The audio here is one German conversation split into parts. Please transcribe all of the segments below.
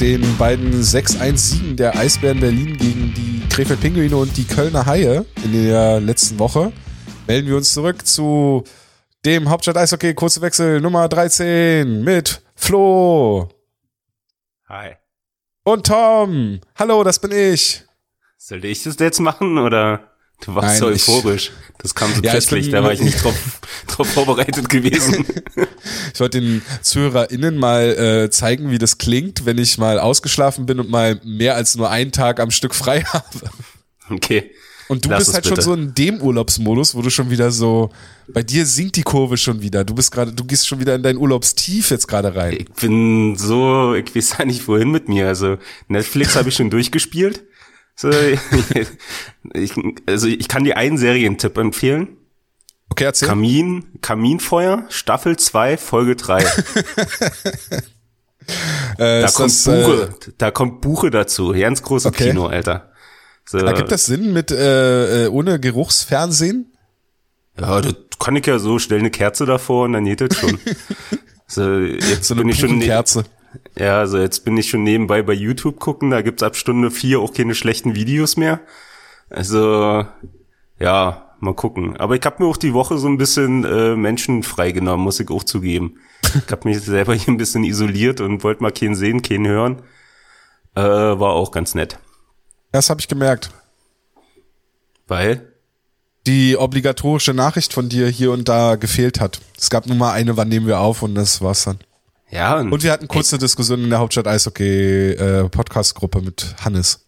Den beiden 6-1-Siegen der Eisbären Berlin gegen die Krefeld Pinguine und die Kölner Haie in der letzten Woche melden wir uns zurück zu dem Hauptstadt Eishockey kurze Wechsel Nummer 13 mit Flo. Hi. Und Tom. Hallo, das bin ich. Sollte ich das jetzt machen oder? Du warst Nein, so euphorisch. Das kam so ja, plötzlich, da war ich nicht drauf, drauf vorbereitet gewesen. Ich wollte den ZuhörerInnen mal äh, zeigen, wie das klingt, wenn ich mal ausgeschlafen bin und mal mehr als nur einen Tag am Stück frei habe. Okay. Und du Lass bist halt bitte. schon so in dem Urlaubsmodus, wo du schon wieder so, bei dir sinkt die Kurve schon wieder. Du bist gerade, du gehst schon wieder in dein Urlaubstief jetzt gerade rein. Ich bin so, ich weiß ja nicht wohin mit mir. Also Netflix habe ich schon durchgespielt. So, ich, also ich kann dir einen Serientipp empfehlen. Okay, erzähl. Kamin, Kaminfeuer, Staffel 2, Folge 3. äh, da, kommt das, Buche, äh, da kommt Buche dazu. Ganz großes okay. Kino, Alter. So. Ergibt das Sinn mit äh, äh, ohne Geruchsfernsehen? Ja, das kann ich ja so, stell eine Kerze davor und dann geht das schon. so, jetzt so eine bin ich schon Kerze. Ja, also jetzt bin ich schon nebenbei bei YouTube gucken, da gibt's ab Stunde vier auch keine schlechten Videos mehr. Also, ja, mal gucken. Aber ich habe mir auch die Woche so ein bisschen äh, Menschen freigenommen, muss ich auch zugeben. Ich habe mich selber hier ein bisschen isoliert und wollte mal keinen sehen, keinen hören. Äh, war auch ganz nett. Das habe ich gemerkt. Weil? Die obligatorische Nachricht von dir hier und da gefehlt hat. Es gab nur mal eine, wann nehmen wir auf und das war's dann. Ja. Und, und wir hatten kurze Diskussion in der Hauptstadt Eishockey äh, Podcast Gruppe mit Hannes.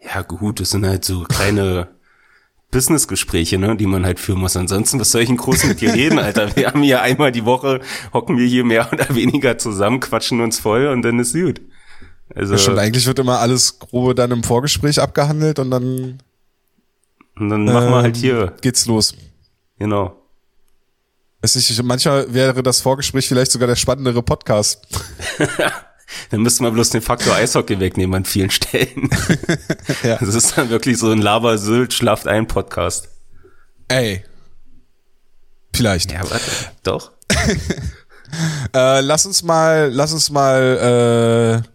Ja, gut, das sind halt so kleine Businessgespräche, ne, die man halt führen muss. Ansonsten, was soll ich in groß mit dir reden, Alter? Wir haben hier einmal die Woche, hocken wir hier mehr oder weniger zusammen, quatschen uns voll und dann ist gut. Also, das stimmt, eigentlich wird immer alles grobe dann im Vorgespräch abgehandelt und dann und dann machen wir halt hier. Geht's los. Genau. Weiß nicht, manchmal wäre das Vorgespräch vielleicht sogar der spannendere Podcast. dann müsste man bloß den Faktor Eishockey wegnehmen an vielen Stellen. ja. Das ist dann wirklich so ein Lava Sylt schlaft ein Podcast. Ey. Vielleicht. Ja, warte. Doch. äh, lass uns mal, lass uns mal äh,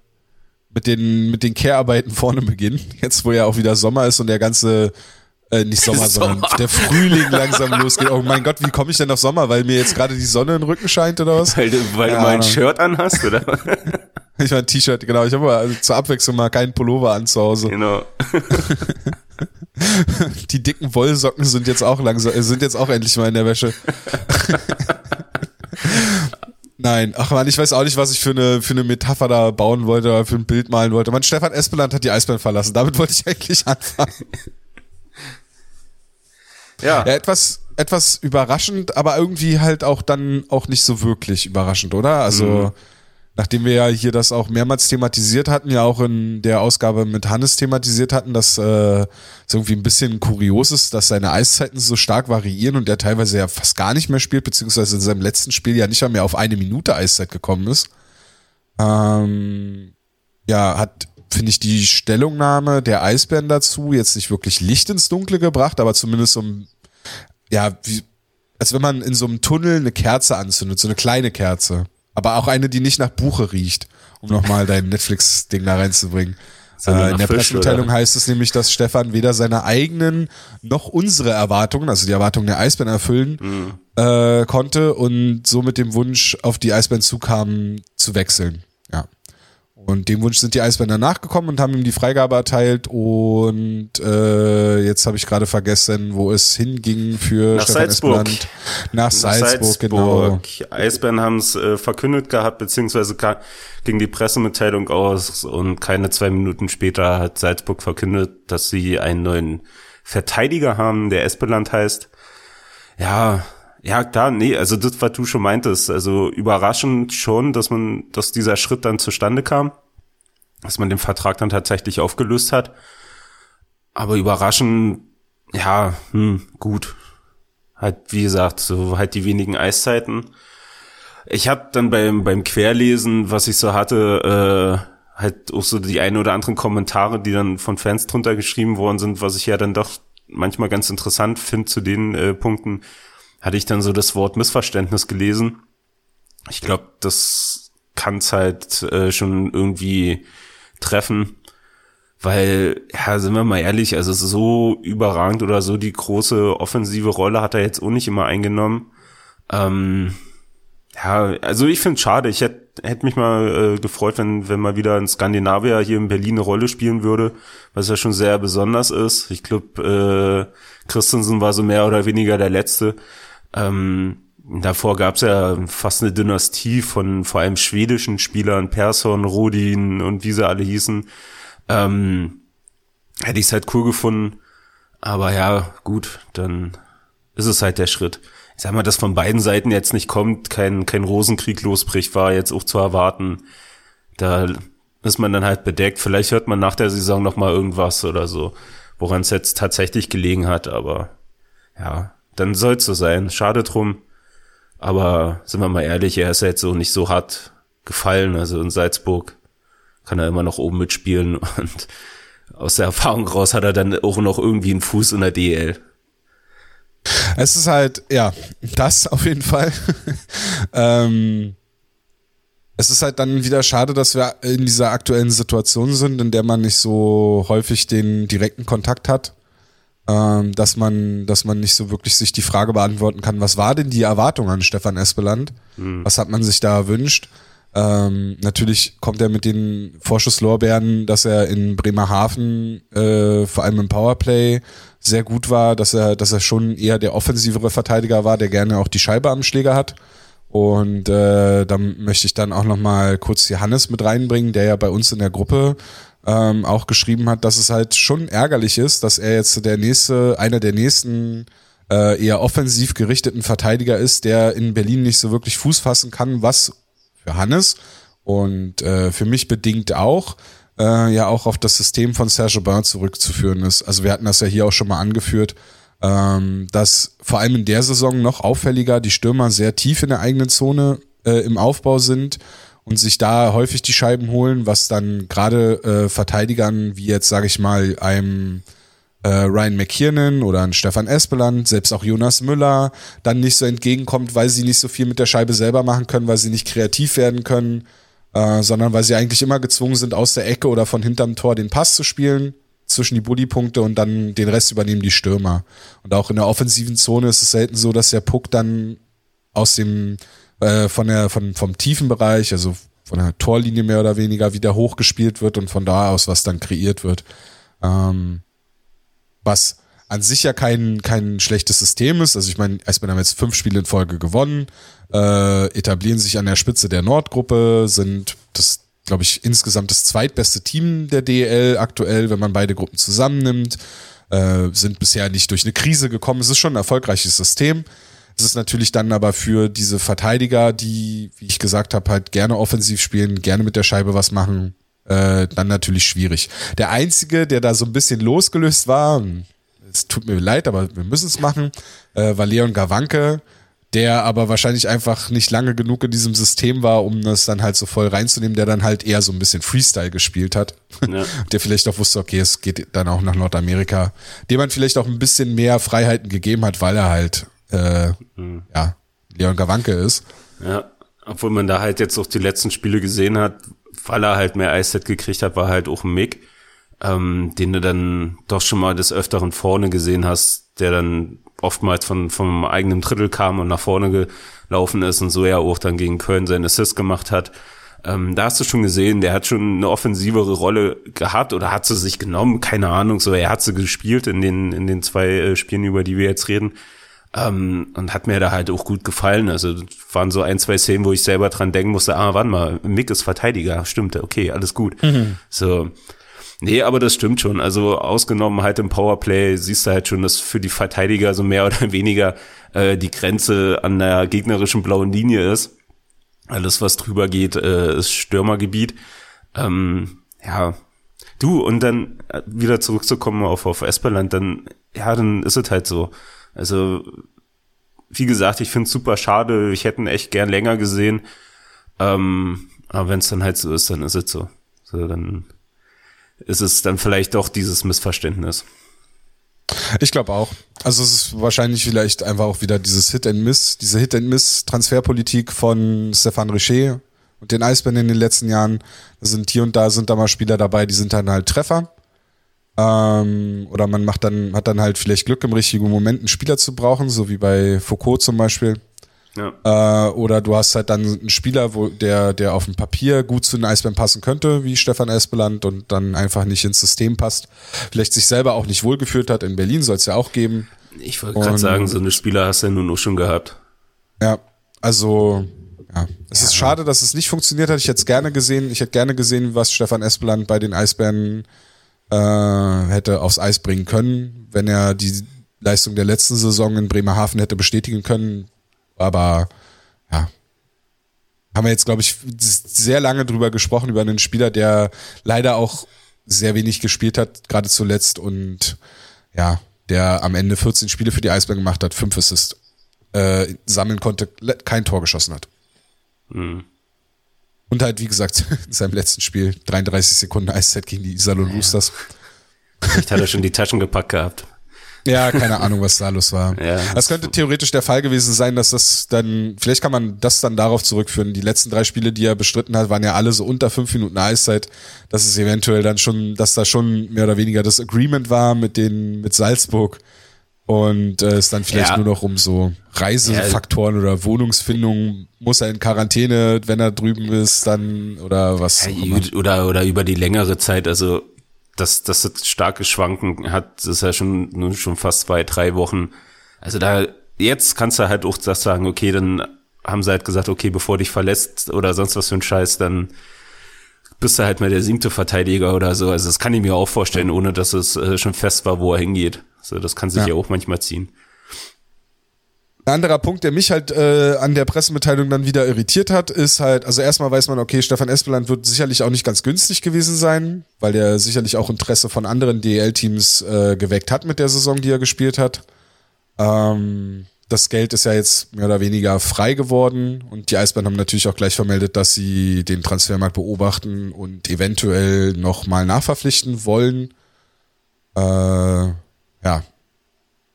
mit den mit den Care-Arbeiten vorne beginnen. Jetzt, wo ja auch wieder Sommer ist und der ganze äh, nicht Sommer, Sommer, sondern der Frühling langsam losgeht. Oh mein Gott, wie komme ich denn auf Sommer? Weil mir jetzt gerade die Sonne in den Rücken scheint oder was? Weil du, weil ja. du mal ein Shirt anhast, oder? ich mein T-Shirt, genau. Ich habe also zur Abwechslung mal keinen Pullover an zu Hause. Genau. die dicken Wollsocken sind jetzt auch langsam, äh, sind jetzt auch endlich mal in der Wäsche. Nein, ach man, ich weiß auch nicht, was ich für eine, für eine Metapher da bauen wollte oder für ein Bild malen wollte. Man, Stefan Espeland hat die Eisbahn verlassen. Damit wollte ich eigentlich anfangen. Ja. ja. Etwas, etwas überraschend, aber irgendwie halt auch dann auch nicht so wirklich überraschend, oder? Also, mhm. nachdem wir ja hier das auch mehrmals thematisiert hatten, ja auch in der Ausgabe mit Hannes thematisiert hatten, dass äh, es irgendwie ein bisschen kurios ist, dass seine Eiszeiten so stark variieren und er teilweise ja fast gar nicht mehr spielt, beziehungsweise in seinem letzten Spiel ja nicht mehr auf eine Minute Eiszeit gekommen ist. Ähm, ja, hat finde ich, die Stellungnahme der Eisbären dazu jetzt nicht wirklich Licht ins Dunkle gebracht, aber zumindest so ein, ja, wie, als wenn man in so einem Tunnel eine Kerze anzündet, so eine kleine Kerze. Aber auch eine, die nicht nach Buche riecht, um nochmal dein Netflix-Ding da reinzubringen. Äh, in der Pressemitteilung heißt es nämlich, dass Stefan weder seine eigenen noch unsere Erwartungen, also die Erwartungen der Eisbären erfüllen mhm. äh, konnte und so mit dem Wunsch auf die Eisbären zukam, zu wechseln. Ja. Und dem Wunsch sind die Eisbänder nachgekommen und haben ihm die Freigabe erteilt. Und äh, jetzt habe ich gerade vergessen, wo es hinging für Nach Stefan Salzburg. Espeland. Nach, Salzburg, Salzburg, genau. Eisbären haben es äh, verkündet gehabt, beziehungsweise ging die Pressemitteilung aus und keine zwei Minuten später hat Salzburg verkündet, dass sie einen neuen Verteidiger haben, der Espeland heißt. Ja, ja, klar, nee, also das, was du schon meintest, also überraschend schon, dass man, dass dieser Schritt dann zustande kam, dass man den Vertrag dann tatsächlich aufgelöst hat. Aber überraschend, ja, hm, gut. Halt, wie gesagt, so halt die wenigen Eiszeiten. Ich habe dann beim, beim Querlesen, was ich so hatte, äh, halt auch so die ein oder anderen Kommentare, die dann von Fans drunter geschrieben worden sind, was ich ja dann doch manchmal ganz interessant finde zu den äh, Punkten, hatte ich dann so das Wort Missverständnis gelesen. Ich glaube, das kann es halt äh, schon irgendwie treffen. Weil, ja, sind wir mal ehrlich, also so überragend oder so die große offensive Rolle hat er jetzt auch nicht immer eingenommen. Ähm, ja, also ich finde schade. Ich hätte hätte mich mal äh, gefreut, wenn, wenn mal wieder ein Skandinavier hier in Berlin eine Rolle spielen würde, was ja schon sehr besonders ist. Ich glaube, äh, Christensen war so mehr oder weniger der Letzte. Ähm, davor gab's ja fast eine Dynastie von vor allem schwedischen Spielern, Persson, Rodin und wie sie alle hießen. Ähm, hätte ich es halt cool gefunden. Aber ja, gut, dann ist es halt der Schritt ich sag mal, dass von beiden Seiten jetzt nicht kommt, kein, kein Rosenkrieg losbricht, war jetzt auch zu erwarten. Da ist man dann halt bedeckt. Vielleicht hört man nach der Saison noch mal irgendwas oder so, woran es jetzt tatsächlich gelegen hat, aber ja, dann soll es so sein. Schade drum. Aber sind wir mal ehrlich, er ist jetzt so nicht so hart gefallen. Also in Salzburg kann er immer noch oben mitspielen und aus der Erfahrung raus hat er dann auch noch irgendwie einen Fuß in der DL. Es ist halt, ja, das auf jeden Fall. ähm, es ist halt dann wieder schade, dass wir in dieser aktuellen Situation sind, in der man nicht so häufig den direkten Kontakt hat. Ähm, dass man, dass man nicht so wirklich sich die Frage beantworten kann, was war denn die Erwartung an Stefan Espeland? Mhm. Was hat man sich da erwünscht? Ähm, natürlich kommt er mit den Vorschusslorbeeren, dass er in Bremerhaven äh, vor allem im Powerplay sehr gut war, dass er, dass er schon eher der offensivere Verteidiger war, der gerne auch die Scheibe am Schläger hat. Und äh, da möchte ich dann auch noch mal kurz Johannes mit reinbringen, der ja bei uns in der Gruppe ähm, auch geschrieben hat, dass es halt schon ärgerlich ist, dass er jetzt der nächste, einer der nächsten äh, eher offensiv gerichteten Verteidiger ist, der in Berlin nicht so wirklich Fuß fassen kann, was für Hannes und äh, für mich bedingt auch äh, ja auch auf das System von Serge Bain zurückzuführen ist. Also wir hatten das ja hier auch schon mal angeführt, ähm, dass vor allem in der Saison noch auffälliger die Stürmer sehr tief in der eigenen Zone äh, im Aufbau sind und sich da häufig die Scheiben holen, was dann gerade äh, Verteidigern wie jetzt sage ich mal einem äh, Ryan McKiernan oder ein Stefan Espeland, selbst auch Jonas Müller, dann nicht so entgegenkommt, weil sie nicht so viel mit der Scheibe selber machen können, weil sie nicht kreativ werden können äh, sondern weil sie eigentlich immer gezwungen sind, aus der Ecke oder von hinterm Tor den Pass zu spielen zwischen die Bullypunkte und dann den Rest übernehmen die Stürmer. Und auch in der offensiven Zone ist es selten so, dass der Puck dann aus dem äh, von der von vom tiefen Bereich, also von der Torlinie mehr oder weniger wieder hochgespielt wird und von da aus was dann kreiert wird. Ähm, was an sich ja kein, kein schlechtes System ist. Also ich meine, Eisbären haben jetzt fünf Spiele in Folge gewonnen, äh, etablieren sich an der Spitze der Nordgruppe, sind das, glaube ich, insgesamt das zweitbeste Team der DL aktuell, wenn man beide Gruppen zusammennimmt, äh, sind bisher nicht durch eine Krise gekommen. Es ist schon ein erfolgreiches System. Es ist natürlich dann aber für diese Verteidiger, die, wie ich gesagt habe, halt gerne offensiv spielen, gerne mit der Scheibe was machen, äh, dann natürlich schwierig. Der einzige, der da so ein bisschen losgelöst war, es tut mir leid, aber wir müssen es machen, äh, war Leon Gawanke, der aber wahrscheinlich einfach nicht lange genug in diesem System war, um das dann halt so voll reinzunehmen, der dann halt eher so ein bisschen Freestyle gespielt hat. Ja. der vielleicht auch wusste, okay, es geht dann auch nach Nordamerika, dem man vielleicht auch ein bisschen mehr Freiheiten gegeben hat, weil er halt äh, mhm. ja, Leon Gawanke ist. Ja, obwohl man da halt jetzt auch die letzten Spiele gesehen hat, weil er halt mehr Eiszeit gekriegt hat, war halt auch ein Mick ähm, den du dann doch schon mal des Öfteren vorne gesehen hast, der dann oftmals von, vom eigenen Drittel kam und nach vorne gelaufen ist und so ja auch dann gegen Köln seinen Assist gemacht hat. Ähm, da hast du schon gesehen, der hat schon eine offensivere Rolle gehabt oder hat sie sich genommen, keine Ahnung, so er hat sie gespielt in den, in den zwei äh, Spielen, über die wir jetzt reden. Ähm, und hat mir da halt auch gut gefallen. Also waren so ein, zwei Szenen, wo ich selber dran denken musste, ah, warte mal, Mick ist Verteidiger, stimmt, okay, alles gut. Mhm. So, Nee, aber das stimmt schon. Also ausgenommen halt im Powerplay siehst du halt schon, dass für die Verteidiger so mehr oder weniger äh, die Grenze an der gegnerischen blauen Linie ist. Alles, was drüber geht, äh, ist Stürmergebiet. Ähm, ja, du, und dann äh, wieder zurückzukommen auf, auf Esperland, dann, ja, dann ist es halt so. Also, wie gesagt, ich finde es super schade. Ich hätte ihn echt gern länger gesehen. Ähm, aber wenn es dann halt so ist, dann ist es so. So, dann ist es dann vielleicht doch dieses Missverständnis. Ich glaube auch. Also es ist wahrscheinlich vielleicht einfach auch wieder dieses Hit and Miss, diese Hit and Miss Transferpolitik von Stefan Richer, und den Eisbären in den letzten Jahren. Da sind hier und da sind da mal Spieler dabei, die sind dann halt Treffer. Ähm, oder man macht dann, hat dann halt vielleicht Glück im richtigen Moment einen Spieler zu brauchen, so wie bei Foucault zum Beispiel. Ja. Äh, oder du hast halt dann einen Spieler, wo der, der auf dem Papier gut zu den Eisbären passen könnte, wie Stefan Espeland, und dann einfach nicht ins System passt. Vielleicht sich selber auch nicht wohlgefühlt hat. In Berlin soll es ja auch geben. Ich wollte gerade sagen, so eine Spieler hast du ja nun auch schon gehabt. Ja, also ja. Es ja. ist schade, dass es nicht funktioniert hat. Ich hätte es gerne gesehen. Ich hätte gerne gesehen, was Stefan Espeland bei den Eisbären äh, hätte aufs Eis bringen können, wenn er die Leistung der letzten Saison in Bremerhaven hätte bestätigen können. Aber ja, haben wir jetzt, glaube ich, sehr lange drüber gesprochen, über einen Spieler, der leider auch sehr wenig gespielt hat, gerade zuletzt und ja, der am Ende 14 Spiele für die Eisbären gemacht hat, 5 Assists äh, sammeln konnte, kein Tor geschossen hat. Mhm. Und halt, wie gesagt, in seinem letzten Spiel 33 Sekunden Eiszeit gegen die Iserlohn Roosters. Vielleicht hat er schon die Taschen gepackt gehabt. Ja, keine Ahnung, was da los war. Ja, das könnte theoretisch der Fall gewesen sein, dass das dann, vielleicht kann man das dann darauf zurückführen. Die letzten drei Spiele, die er bestritten hat, waren ja alle so unter fünf Minuten Eiszeit, dass es eventuell dann schon, dass da schon mehr oder weniger das Agreement war mit den, mit Salzburg, und äh, es dann vielleicht ja. nur noch um so Reisefaktoren ja. oder Wohnungsfindung, muss er in Quarantäne, wenn er drüben ist, dann oder was. Ja, oder, oder über die längere Zeit, also dass das starke Schwanken hat, ist ja schon nun schon fast zwei, drei Wochen. Also da, jetzt kannst du halt auch das sagen, okay, dann haben sie halt gesagt, okay, bevor dich verlässt oder sonst was für ein Scheiß, dann bist du halt mal der siebte Verteidiger oder so. Also das kann ich mir auch vorstellen, ohne dass es äh, schon fest war, wo er hingeht. So, das kann sich ja, ja auch manchmal ziehen. Ein anderer Punkt, der mich halt äh, an der Pressemitteilung dann wieder irritiert hat, ist halt, also erstmal weiß man, okay, Stefan Espeland wird sicherlich auch nicht ganz günstig gewesen sein, weil der sicherlich auch Interesse von anderen DEL-Teams äh, geweckt hat mit der Saison, die er gespielt hat. Ähm, das Geld ist ja jetzt mehr oder weniger frei geworden und die Eisbären haben natürlich auch gleich vermeldet, dass sie den Transfermarkt beobachten und eventuell nochmal nachverpflichten wollen. Äh, ja,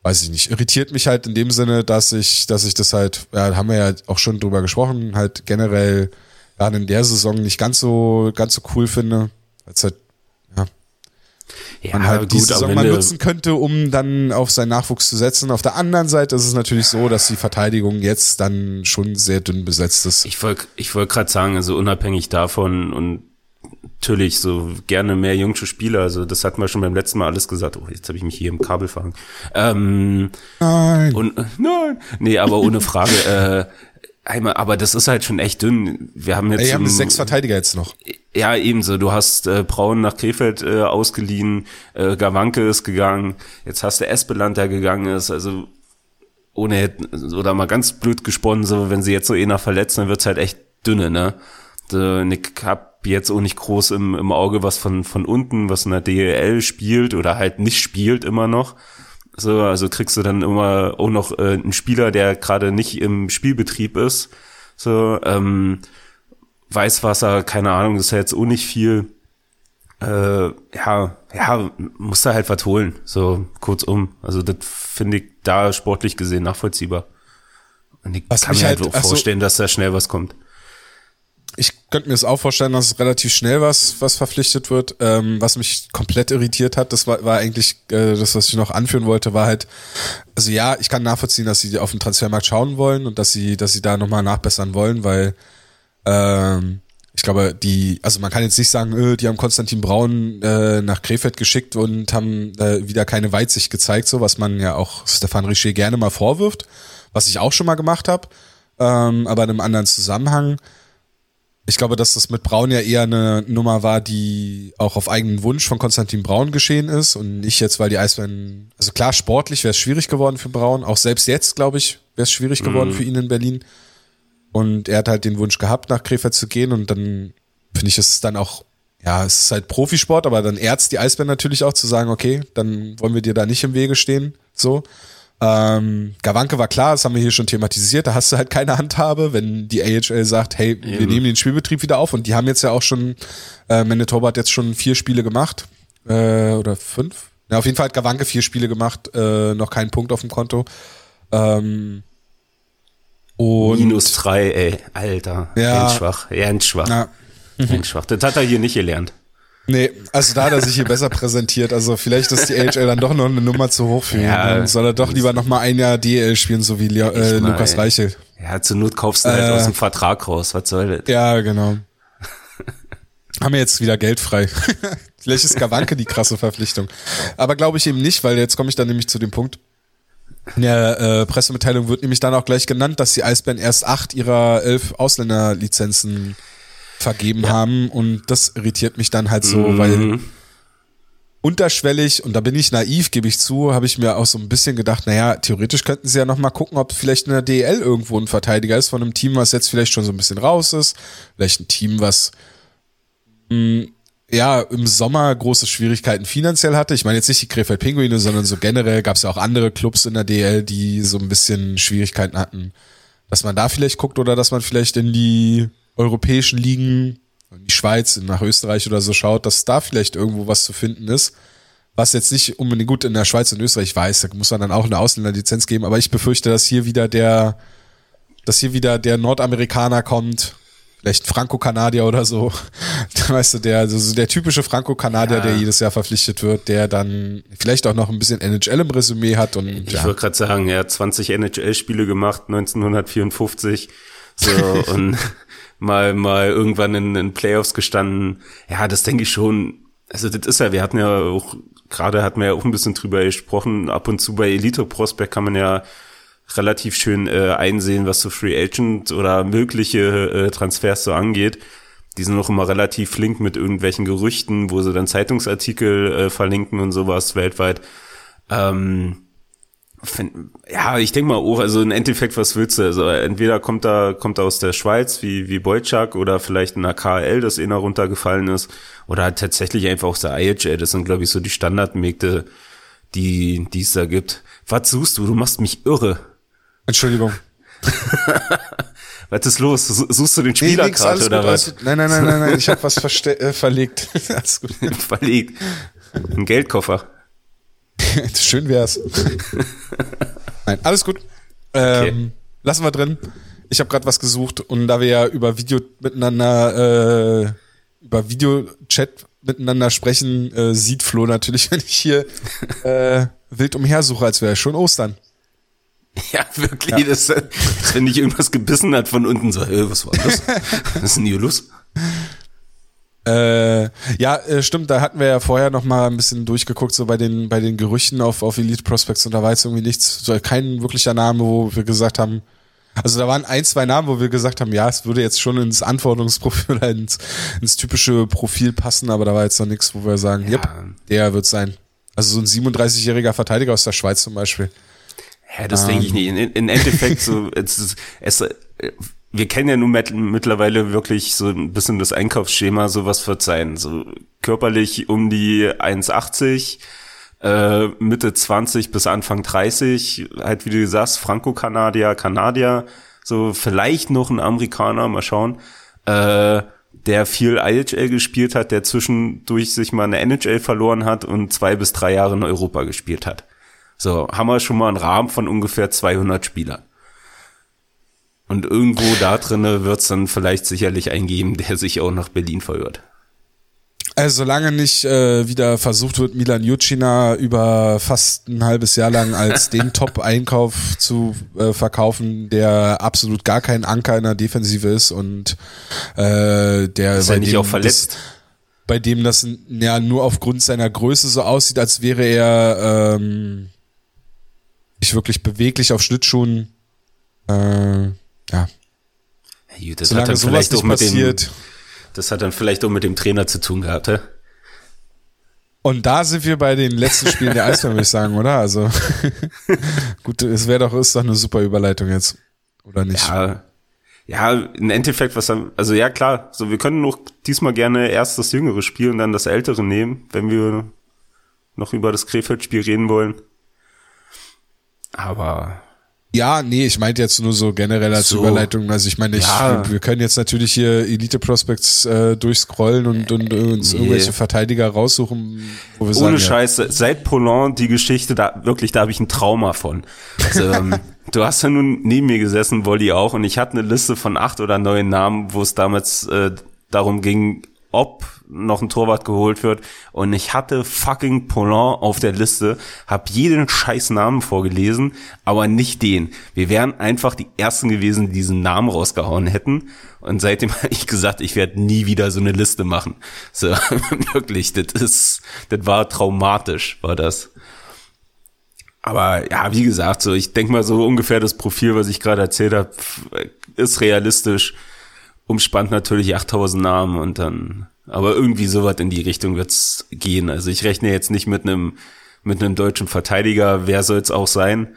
weiß ich nicht, irritiert mich halt in dem Sinne, dass ich, dass ich das halt, ja, haben wir ja auch schon drüber gesprochen, halt generell ja, in der Saison nicht ganz so, ganz so cool finde. Als halt, ja, ja, man halt gut, die Saison mal nutzen könnte, um dann auf seinen Nachwuchs zu setzen. Auf der anderen Seite ist es natürlich so, dass die Verteidigung jetzt dann schon sehr dünn besetzt ist. Ich wollte ich wollte gerade sagen, also unabhängig davon und natürlich so gerne mehr jüngste Spieler. Also das hatten wir schon beim letzten Mal alles gesagt. Oh, jetzt habe ich mich hier im Kabel fangen. Ähm, nein. Und, äh, nein. Nee, aber ohne Frage. äh, einmal, aber das ist halt schon echt dünn. Wir haben jetzt. Ey, haben sechs Verteidiger jetzt noch. Ja, ebenso. Du hast äh, Braun nach Krefeld äh, ausgeliehen, äh, Gawanke ist gegangen, jetzt hast du Espeland, der gegangen ist. Also ohne oder mal ganz blöd gesponnen, so wenn sie jetzt so eh nach verletzt, dann wird's halt echt dünne, ne? So, Nick jetzt auch nicht groß im, im Auge, was von, von unten, was in der DEL spielt oder halt nicht spielt immer noch. So, also kriegst du dann immer auch noch äh, einen Spieler, der gerade nicht im Spielbetrieb ist. So, ähm, Weißwasser, keine Ahnung, das ist ja jetzt auch nicht viel. Äh, ja, ja, muss da halt was holen, so kurzum. Also das finde ich da sportlich gesehen nachvollziehbar. Und ich was kann mir halt, auch vorstellen, so, dass da schnell was kommt könnte mir das auch vorstellen, dass es relativ schnell was, was verpflichtet wird. Ähm, was mich komplett irritiert hat, das war, war eigentlich äh, das, was ich noch anführen wollte, war halt, also ja, ich kann nachvollziehen, dass sie auf den Transfermarkt schauen wollen und dass sie, dass sie da nochmal nachbessern wollen, weil ähm, ich glaube, die, also man kann jetzt nicht sagen, äh, die haben Konstantin Braun äh, nach Krefeld geschickt und haben äh, wieder keine Weitsicht gezeigt, so was man ja auch Stefan Richer gerne mal vorwirft, was ich auch schon mal gemacht habe, ähm, aber in einem anderen Zusammenhang ich glaube, dass das mit Braun ja eher eine Nummer war, die auch auf eigenen Wunsch von Konstantin Braun geschehen ist und nicht jetzt, weil die Eisbären, also klar, sportlich wäre es schwierig geworden für Braun, auch selbst jetzt, glaube ich, wäre es schwierig geworden mhm. für ihn in Berlin. Und er hat halt den Wunsch gehabt, nach Krefeld zu gehen und dann finde ich, es dann auch, ja, es ist halt Profisport, aber dann ehrt die Eisbären natürlich auch zu sagen, okay, dann wollen wir dir da nicht im Wege stehen, so. Ähm, Gawanke war klar, das haben wir hier schon thematisiert, da hast du halt keine Handhabe, wenn die AHL sagt, hey, Eben. wir nehmen den Spielbetrieb wieder auf und die haben jetzt ja auch schon, äh, Manitoba hat jetzt schon vier Spiele gemacht, äh, oder fünf? Ja, auf jeden Fall hat Gawanke vier Spiele gemacht, äh, noch keinen Punkt auf dem Konto. Ähm, Und Minus drei, ey, Alter. Ja. Ganz schwach, ganz schwach. Ja. Ganz schwach. Das hat er hier nicht gelernt. Nee, also da hat er sich hier besser präsentiert. Also vielleicht ist die AHL dann doch noch eine Nummer zu hoch für ihn. Ja. Dann soll er doch lieber noch mal ein Jahr DL spielen, so wie Leo, äh, mal, Lukas. Reichel. Ja, zur Not kaufst du halt Äh. aus dem Vertrag raus. Was soll das? Ja, genau. Haben wir jetzt wieder Geld frei. Vielleicht ist Gawanke die krasse Verpflichtung. Aber glaube ich eben nicht, weil jetzt komme ich dann nämlich zu dem Punkt. In der äh, Pressemitteilung wird nämlich dann auch gleich genannt, dass die Eisbären erst acht ihrer elf Ausländerlizenzen vergeben haben und das irritiert mich dann halt so, Mhm. weil unterschwellig und da bin ich naiv, gebe ich zu, habe ich mir auch so ein bisschen gedacht, naja, theoretisch könnten sie ja noch mal gucken, ob vielleicht in der DL irgendwo ein Verteidiger ist von einem Team, was jetzt vielleicht schon so ein bisschen raus ist, vielleicht ein Team, was mh, ja im Sommer große Schwierigkeiten finanziell hatte. Ich meine jetzt nicht die Krefeld Pinguine, sondern so generell gab es ja auch andere Clubs in der DL, die so ein bisschen Schwierigkeiten hatten, dass man da vielleicht guckt oder dass man vielleicht in die europäischen Ligen, in die Schweiz, nach Österreich oder so schaut, dass da vielleicht irgendwo was zu finden ist. Was jetzt nicht unbedingt gut in der Schweiz und Österreich weiß, da muss man dann auch eine Ausländerlizenz geben, aber ich befürchte, dass hier wieder der, dass hier wieder der Nordamerikaner kommt, vielleicht Franco-Kanadier oder so. Weißt du, der, also der typische Franco-Kanadier, Ja. der jedes Jahr verpflichtet wird, der dann vielleicht auch noch ein bisschen NHL im Resümee hat und Ich ja. wollte gerade sagen, er hat 20 NHL-Spiele gemacht, 1954. So, und mal, mal irgendwann in, in Playoffs gestanden. Ja, das denke ich schon. Also, das ist ja, wir hatten ja auch, gerade hatten wir ja auch ein bisschen drüber gesprochen, ab und zu bei Elite Prospect kann man ja relativ schön äh, einsehen, was so Free Agent oder mögliche äh, Transfers so angeht. Die sind auch immer relativ flink mit irgendwelchen Gerüchten, wo sie dann Zeitungsartikel äh, verlinken und sowas weltweit. Ähm, ja, ich denke mal auch, also im Endeffekt, was willst du? Also entweder kommt er, kommt er aus der Schweiz, wie, wie Boyczak, oder vielleicht in der KL, das eh noch runtergefallen ist, oder halt tatsächlich einfach aus der IHL. Das sind, glaube ich, so die Standardmärkte, die, die es da gibt. Was suchst du? Du machst mich irre. Entschuldigung. Was ist los? Su- Suchst du den Nee, Spieler nix, gerade alles oder was? Nein, nein, nein, nein, nein, ich habe was äh, verlegt. alles gut. Verlegt. Ein Geldkoffer. Schön wär's. Nein, alles gut. Ähm, Okay. Lassen wir drin. Ich habe gerade was gesucht und da wir ja über Video miteinander, äh, über Videochat miteinander sprechen, äh, sieht Flo natürlich, wenn ich hier äh, wild umhersuche, als wäre schon Ostern. Ja, wirklich, Das, als wenn dich irgendwas gebissen hat von unten, so, hey, was war das? Was ist denn hier los? Äh, ja, äh, stimmt, da hatten wir ja vorher noch mal ein bisschen durchgeguckt, so bei den, bei den Gerüchten auf, auf Elite Prospects und da war jetzt irgendwie nichts, so kein wirklicher Name, wo wir gesagt haben, also da waren ein, zwei Namen, wo wir gesagt haben, ja, es würde jetzt schon ins Anforderungsprofil oder ins, ins typische Profil passen, aber da war jetzt noch nichts, wo wir sagen, Ja. yep, der wird sein. Also so ein 37-jähriger Verteidiger aus der Schweiz zum Beispiel. Ja, das denke ich nicht. In, in Endeffekt so, es, es, wir kennen ja nun mit, mittlerweile wirklich so ein bisschen das Einkaufsschema, so was wird sein. So körperlich um die 1,80, äh, Mitte 20 bis Anfang 30, halt wie du sagst, Franco-Kanadier, Kanadier, so vielleicht noch ein Amerikaner, mal schauen, äh, der viel IHL gespielt hat, der zwischendurch sich mal eine NHL verloren hat und zwei bis drei Jahre in Europa gespielt hat. So, haben wir schon mal einen Rahmen von ungefähr 200 Spielern. Und irgendwo da drinne wird's dann vielleicht sicherlich eingeben, der sich auch nach Berlin verirrt. Also solange nicht äh, wieder versucht wird, Milan Jucina über fast ein halbes Jahr lang als den Top-Einkauf zu äh, verkaufen, der absolut gar kein Anker in der Defensive ist und äh, der Ist er nicht dem auch verletzt? Das, bei dem das ja nur aufgrund seiner Größe so aussieht, als wäre er ähm, nicht wirklich beweglich auf Schlittschuhen. Äh, ja, gut, das hat solange dann sowas vielleicht auch mit dem, das hat dann vielleicht auch mit dem Trainer zu tun gehabt, hä? Und da sind wir bei den letzten Spielen der Eisbären, würde ich sagen, oder? Also gut, es wäre doch, ist doch eine super Überleitung jetzt. Oder nicht? Ja, ja, im Endeffekt, was haben, also ja klar, so wir können noch diesmal gerne erst das jüngere Spiel und dann das ältere nehmen, wenn wir noch über das Krefeld-Spiel reden wollen. Aber Ja, nee, ich meinte jetzt nur so generell als So. Überleitung. Also ich meine, ich, Ja. wir können jetzt natürlich hier Elite Prospects äh, durchscrollen und, und uns Nee. irgendwelche Verteidiger raussuchen, wo wir Ohne sagen, Scheiß, seit Poland die Geschichte, da wirklich, da habe ich ein Trauma von. Also, ähm, du hast ja nun neben mir gesessen, Wolli auch, und ich hatte eine Liste von acht oder neun Namen, wo es damals äh, darum ging, ob noch ein Torwart geholt wird. Und ich hatte fucking Poland auf der Liste, hab jeden scheiß Namen vorgelesen, aber nicht den. Wir wären einfach die Ersten gewesen, die diesen Namen rausgehauen hätten. Und seitdem habe ich gesagt, ich werde nie wieder so eine Liste machen. So, wirklich, das ist, das war traumatisch, war das. Aber ja, wie gesagt, so ich denke mal so ungefähr das Profil, was ich gerade erzählt habe, ist realistisch. Umspannt natürlich 8000 Namen und dann, aber irgendwie sowas in die Richtung wird's gehen. Also ich rechne jetzt nicht mit einem mit einem deutschen Verteidiger. Wer soll's auch sein?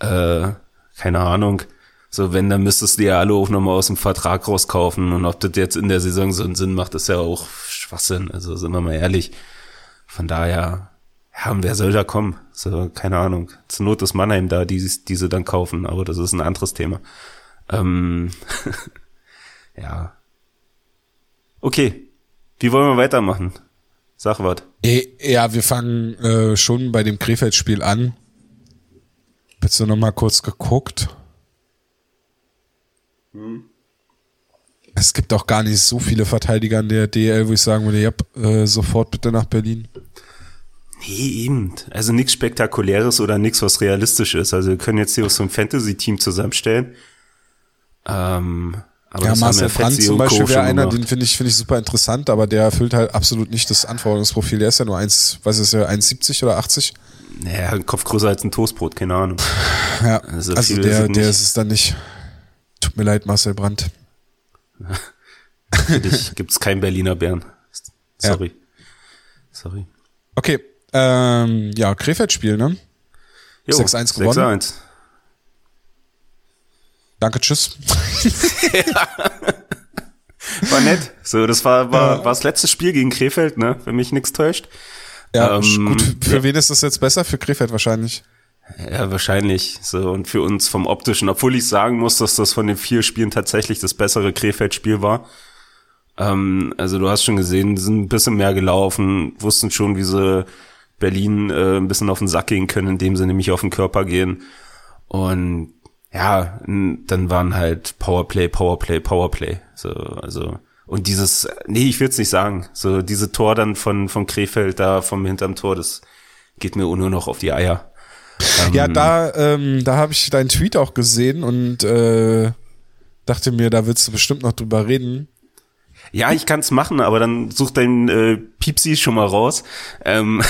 Äh, keine Ahnung. So, wenn, dann müsstest du ja alle auch nochmal aus dem Vertrag rauskaufen. Und ob das jetzt in der Saison so einen Sinn macht, ist ja auch Schwachsinn. Also sind wir mal ehrlich. Von daher, ja, und wer soll da kommen? So, keine Ahnung. Zur Not ist Mannheim da, die, die sie dann kaufen, aber das ist ein anderes Thema. Ähm, ja. Okay. Wie wollen wir weitermachen? Sag was. Ja, wir fangen äh, schon bei dem Krefeld-Spiel an. Jetzt noch mal kurz geguckt. Es gibt auch gar nicht so viele Verteidiger in der DL, wo ich sagen würde, ja, äh, sofort bitte nach Berlin. Nee, eben. Also nichts Spektakuläres oder nichts, was realistisch ist. Also wir können jetzt hier auch so ein Fantasy-Team zusammenstellen. Ähm, aber Ja, Marcel Brandt Fetzi zum Beispiel wäre einer, gemacht. den finde ich, finde ich super interessant, aber der erfüllt halt absolut nicht das Anforderungsprofil. Der ist ja nur 1, was ist der, 1,70 oder 80? Naja, ein Kopf größer als ein Toastbrot, keine Ahnung. Ja, Also also, viel ist der, der ist es dann nicht. Tut mir leid, Marcel Brandt. Für dich gibt's kein Berliner Bären. Sorry. Sorry. Okay, ähm, ja, Krefeld-Spiel, ne? Jo, 6-1 gewonnen. 6-1. Danke, tschüss. War nett. So, das war, war, war das letzte Spiel gegen Krefeld, ne? Wenn mich nichts täuscht. Ja, Ähm, gut, für ja. wen ist das jetzt besser? Für Krefeld wahrscheinlich. Ja, wahrscheinlich. So, und für uns vom optischen, obwohl ich sagen muss, dass das von den vier Spielen tatsächlich das bessere Krefeld-Spiel war. Ähm, also du hast schon gesehen, die sind ein bisschen mehr gelaufen, wussten schon, wie sie Berlin äh, ein bisschen auf den Sack gehen können, indem sie nämlich auf den Körper gehen. Und ja, dann waren halt Powerplay, Powerplay, Powerplay. So, also und dieses, nee, ich will es nicht sagen. So diese Tor dann von von Krefeld da vom hinterm Tor, das geht mir nur noch auf die Eier. Ähm, Ja, da, ähm, da habe ich deinen Tweet auch gesehen und äh, dachte mir, da willst du bestimmt noch drüber reden. Ja, ich kann's machen, aber dann such dein äh, Piepsi schon mal raus. Ähm,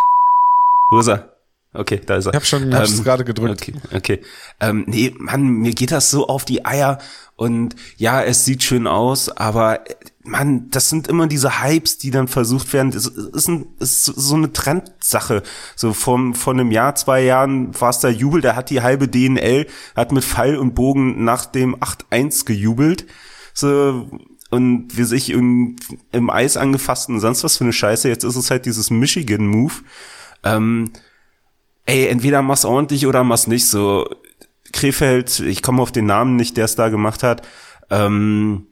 wo ist er? Okay, da ist er. Ich hab schon- hab's gerade gedrückt. Okay, okay. Ähm, nee, Mann, mir geht das so auf die Eier und ja, es sieht schön aus, aber äh, Mann, das sind immer diese Hypes, die dann versucht werden. Es ist, ein, ist so eine Trendsache. So vom, von einem Jahr, zwei Jahren war es der Jubel, da hat die halbe DNL, hat mit Pfeil und Bogen nach dem 8-1 gejubelt. So, und wir sich im, im Eis angefasst und sonst was für eine Scheiße. Jetzt ist es halt dieses Michigan-Move. Ähm, ey, entweder mach's ordentlich oder mach's nicht. So, Krefeld, ich komme auf den Namen nicht, der es da gemacht hat. Ähm,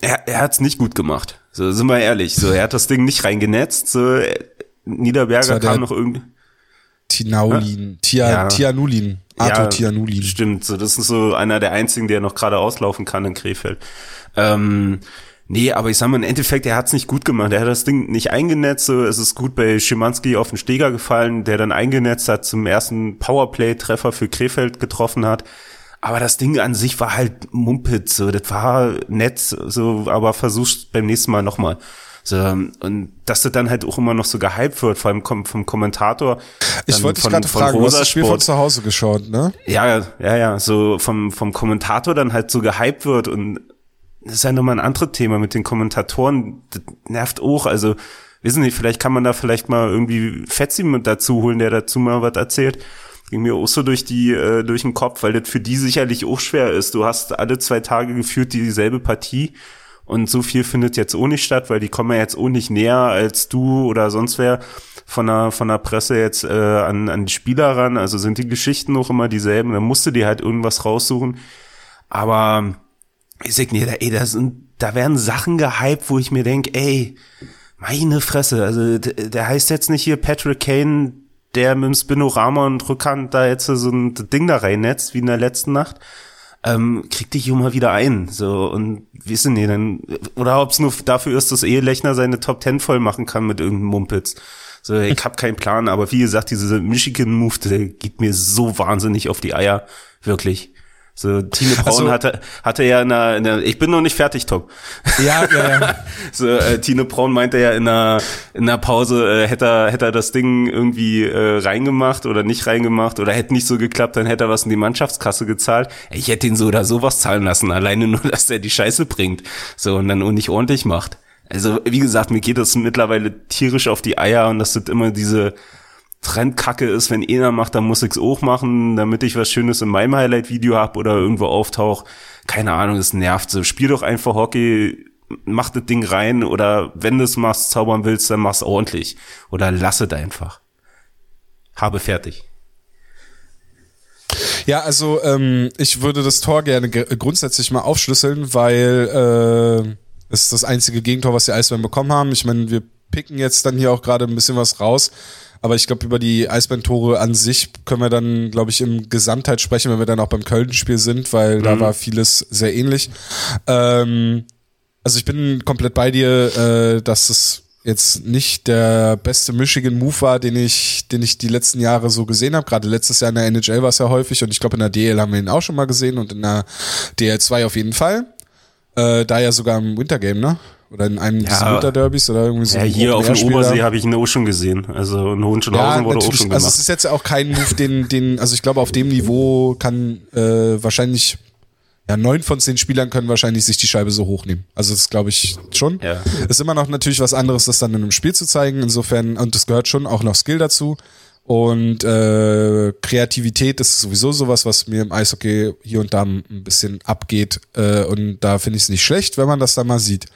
er, er hat's nicht gut gemacht. So, sind wir ehrlich. So, er hat das Ding nicht reingenetzt. So, Niederberger kam noch irgendwie. Tinaulin, Tia, Ja. Tianulin, Arthur Ja, Tianulin. Stimmt, so, das ist so einer der einzigen, der noch gerade auslaufen kann in Krefeld. Ähm, nee, aber ich sag mal, im Endeffekt, er hat's nicht gut gemacht. Er hat das Ding nicht eingenetzt. So, es ist gut bei Schimanski auf den Steger gefallen, der dann eingenetzt hat, zum ersten Powerplay-Treffer für Krefeld getroffen hat. Aber das Ding an sich war halt Mumpitz, so, das war nett, so, aber versuch's beim nächsten Mal nochmal. So, und dass das dann halt auch immer noch so gehypt wird, vor allem vom Kommentator. Ich dann wollte dich gerade fragen, du hast das Spiel von zu Hause geschaut, ne? Ja, ja, ja, so vom, vom Kommentator dann halt so gehypt wird und das ist ja nochmal ein anderes Thema mit den Kommentatoren, das nervt auch, also, wissen nicht, vielleicht kann man da vielleicht mal irgendwie Fetzi mit dazu holen, der dazu mal was erzählt. Ging mir auch so durch die, äh, durch den Kopf, weil das für die sicherlich auch schwer ist. Du hast alle zwei Tage geführt dieselbe Partie Und so viel findet jetzt auch nicht statt, weil die kommen ja jetzt auch nicht näher als du oder sonst wer von der, von der Presse jetzt äh, an, an die Spieler ran. Also sind die Geschichten noch immer dieselben. Da musste die halt irgendwas raussuchen. Aber ich sag nicht, ey, da sind, da werden Sachen gehypt, wo ich mir denk, ey, meine Fresse, also der heißt jetzt nicht hier Patrick Kane, der mit dem Spinorama und Rückhand da jetzt so ein Ding da reinnetzt, wie in der letzten Nacht, ähm, krieg dich immer wieder ein. So, und wissen die dann, oder ob es nur dafür ist, dass Ehelechner seine Top Ten voll machen kann mit irgendeinem Mumpitz. So, ich hab keinen Plan, aber wie gesagt, diese Michigan-Move, der geht mir so wahnsinnig auf die Eier. Wirklich. So, Tine Braun also, hatte, hatte ja in der, in der, ich bin noch nicht fertig, Tom. Ja, ja, ja. so, äh, Tine Braun meinte ja in der, in der Pause, äh, hätte er, hätte er das Ding irgendwie äh, reingemacht oder nicht reingemacht oder hätte nicht so geklappt, dann hätte er was in die Mannschaftskasse gezahlt. Ich hätte ihn so oder sowas zahlen lassen, alleine nur, dass er die Scheiße bringt. So, und dann auch nicht ordentlich macht. Also, wie gesagt, mir geht das mittlerweile tierisch auf die Eier und das sind immer diese, Trendkacke ist, wenn einer macht, dann muss ich's auch machen, damit ich was Schönes in meinem Highlight-Video hab oder irgendwo auftauch. Keine Ahnung, es nervt so. Spiel doch einfach Hockey, mach das Ding rein oder wenn du es machst, zaubern willst, dann mach's ordentlich. Oder lass es einfach. Habe fertig. Ja, also ähm, ich würde das Tor gerne grundsätzlich mal aufschlüsseln, weil äh, es ist das einzige Gegentor, was die Eisbären bekommen haben. Ich meine, wir picken jetzt dann hier auch gerade ein bisschen was raus. Aber ich glaube, über die Eisbären-Tore an sich können wir dann, glaube ich, im Gesamtheit sprechen, wenn wir dann auch beim Köln-Spiel sind, weil mhm. da war vieles sehr ähnlich. Ähm, also ich bin komplett bei dir, äh, dass es jetzt nicht der beste Michigan-Move war, den ich, den ich die letzten Jahre so gesehen habe. Gerade letztes Jahr in der NHL war es ja häufig und ich glaube in der DL haben wir ihn auch schon mal gesehen und in der DL2 auf jeden Fall. Äh, da ja sogar im Wintergame, ne? Oder in einem ja, dieser Winterderbys oder irgendwie so. Ja, hier auf dem Obersee habe ich ihn auch schon gesehen. Also in Hohenschönhausen ja, wurde auch schon gemacht. Also es ist jetzt auch kein Move, den, den, also ich glaube, auf dem Niveau kann äh, wahrscheinlich, ja, neun von zehn Spielern können wahrscheinlich sich die Scheibe so hochnehmen. Also das glaube ich schon. Ja. Ist immer noch natürlich was anderes, das dann in einem Spiel zu zeigen. Insofern, und es gehört schon auch noch Skill dazu. Und äh, Kreativität ist sowieso sowas, was mir im Eishockey hier und da ein bisschen abgeht. Äh, und da finde ich es nicht schlecht, wenn man das dann mal sieht.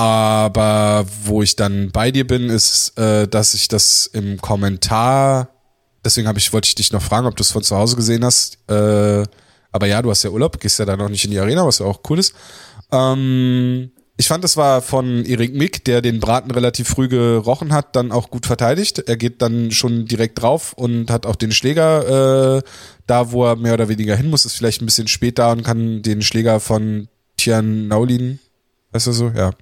Aber wo ich dann bei dir bin, ist, äh, dass ich das im Kommentar, deswegen ich, wollte ich dich noch fragen, ob du es von zu Hause gesehen hast. Äh, aber ja, du hast ja Urlaub, gehst ja da noch nicht in die Arena, was ja auch cool ist. Ähm, ich fand, das war von Erik Mick, der den Braten relativ früh gerochen hat, dann auch gut verteidigt. Er geht dann schon direkt drauf und hat auch den Schläger äh, da, wo er mehr oder weniger hin muss, ist vielleicht ein bisschen später und kann den Schläger von Tian Naulin, Weißt du so, ja.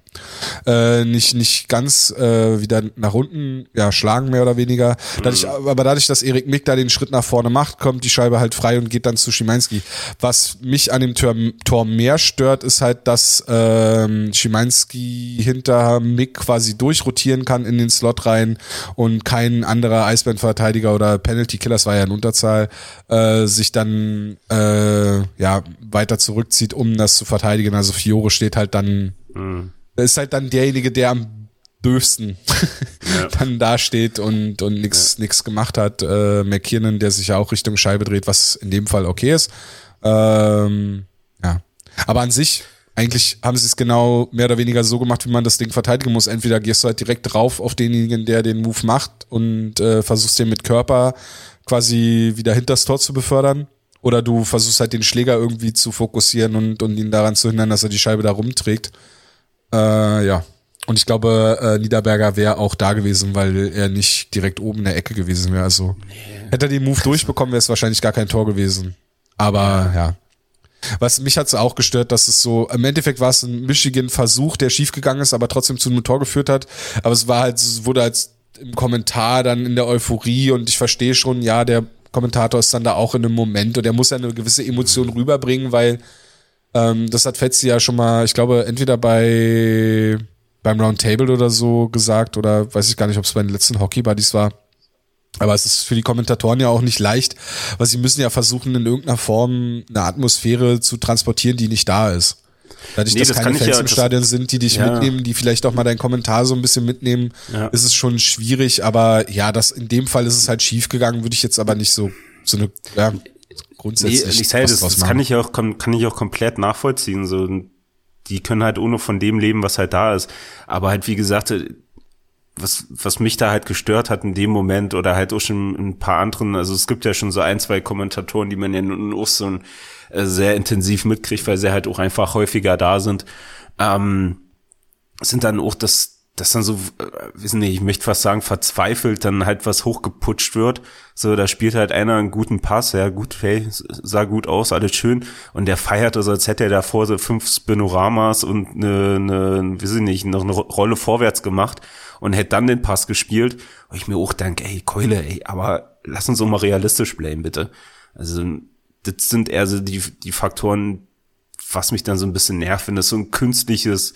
Äh, nicht, nicht ganz äh, wieder nach unten, ja, schlagen mehr oder weniger. Dadurch, mhm. aber dadurch, dass Erik Mick da den Schritt nach vorne macht, kommt die Scheibe halt frei und geht dann zu Schimanski. Was mich an dem Tor, Tor mehr stört, ist halt, dass ähm, Schimanski hinter Mick quasi durchrotieren kann in den Slot rein und kein anderer Eisbärenverteidiger oder Penalty-Killer, das war ja in Unterzahl, äh, sich dann äh, ja weiter zurückzieht, um das zu verteidigen. Also Fiore steht halt dann Mhm. Ist halt dann derjenige, der am döfsten ja. dann dasteht und, und nichts ja. nix gemacht hat. Äh, McKinnon, der sich ja auch Richtung Scheibe dreht, was in dem Fall okay ist. Ähm, ja. Aber an sich, eigentlich haben sie es genau mehr oder weniger so gemacht, wie man das Ding verteidigen muss. Entweder gehst du halt direkt drauf auf denjenigen, der den Move macht und äh, versuchst den mit Körper quasi wieder hinter das Tor zu befördern. Oder du versuchst halt den Schläger irgendwie zu fokussieren und, und ihn daran zu hindern, dass er die Scheibe da rumträgt. Äh, ja. Und ich glaube, äh, Niederberger wäre auch da gewesen, weil er nicht direkt oben in der Ecke gewesen wäre. Also nee. hätte er den Move durchbekommen, wäre es wahrscheinlich gar kein Tor gewesen. Aber ja. Was mich hat es auch gestört, dass es so, im Endeffekt war es ein Michigan-Versuch, der schiefgegangen ist, aber trotzdem zu einem Tor geführt hat. Aber es war halt, es wurde als im Kommentar dann in der Euphorie und ich verstehe schon, ja, der Kommentator ist dann da auch in einem Moment und er muss ja eine gewisse Emotion rüberbringen, weil ähm, das hat Fetzi ja schon mal, ich glaube, entweder bei beim Roundtable oder so gesagt oder weiß ich gar nicht, ob es bei den letzten Hockey Buddies war. Aber es ist für die Kommentatoren ja auch nicht leicht, weil sie müssen ja versuchen, in irgendeiner Form eine Atmosphäre zu transportieren, die nicht da ist. Dadurch, nee, dass das keine Fans ja, im Stadion sind, die dich ja. mitnehmen, die vielleicht auch mal deinen Kommentar so ein bisschen mitnehmen, ja. ist es schon schwierig. Aber ja, das in dem Fall ist es halt schief gegangen, würde ich jetzt aber nicht so so eine ja, grundsätzlich. Nee, ich sage, das, das kann ich auch kann ich auch komplett nachvollziehen. So die können halt ohne von dem leben, was halt da ist. Aber halt, wie gesagt, was, was mich da halt gestört hat in dem Moment oder halt auch schon ein paar anderen, also es gibt ja schon so ein, zwei Kommentatoren, die man ja nun auch so äh, sehr intensiv mitkriegt, weil sie halt auch einfach häufiger da sind, ähm, sind dann auch das, das dann so, äh, wissen nicht, ich möchte fast sagen, verzweifelt dann halt was hochgeputscht wird. So, da spielt halt einer einen guten Pass, ja gut, hey, sah gut aus, alles schön. Und der feiert so, als hätte er davor so fünf Spinoramas und eine, eine, ich nicht, noch eine Rolle vorwärts gemacht und hätte dann den Pass gespielt. Und ich mir auch denke, ey, Keule, ey, aber lass uns so mal realistisch bleiben, bitte. Also, das sind eher so die, die Faktoren, was mich dann so ein bisschen nervt, wenn das so ein künstliches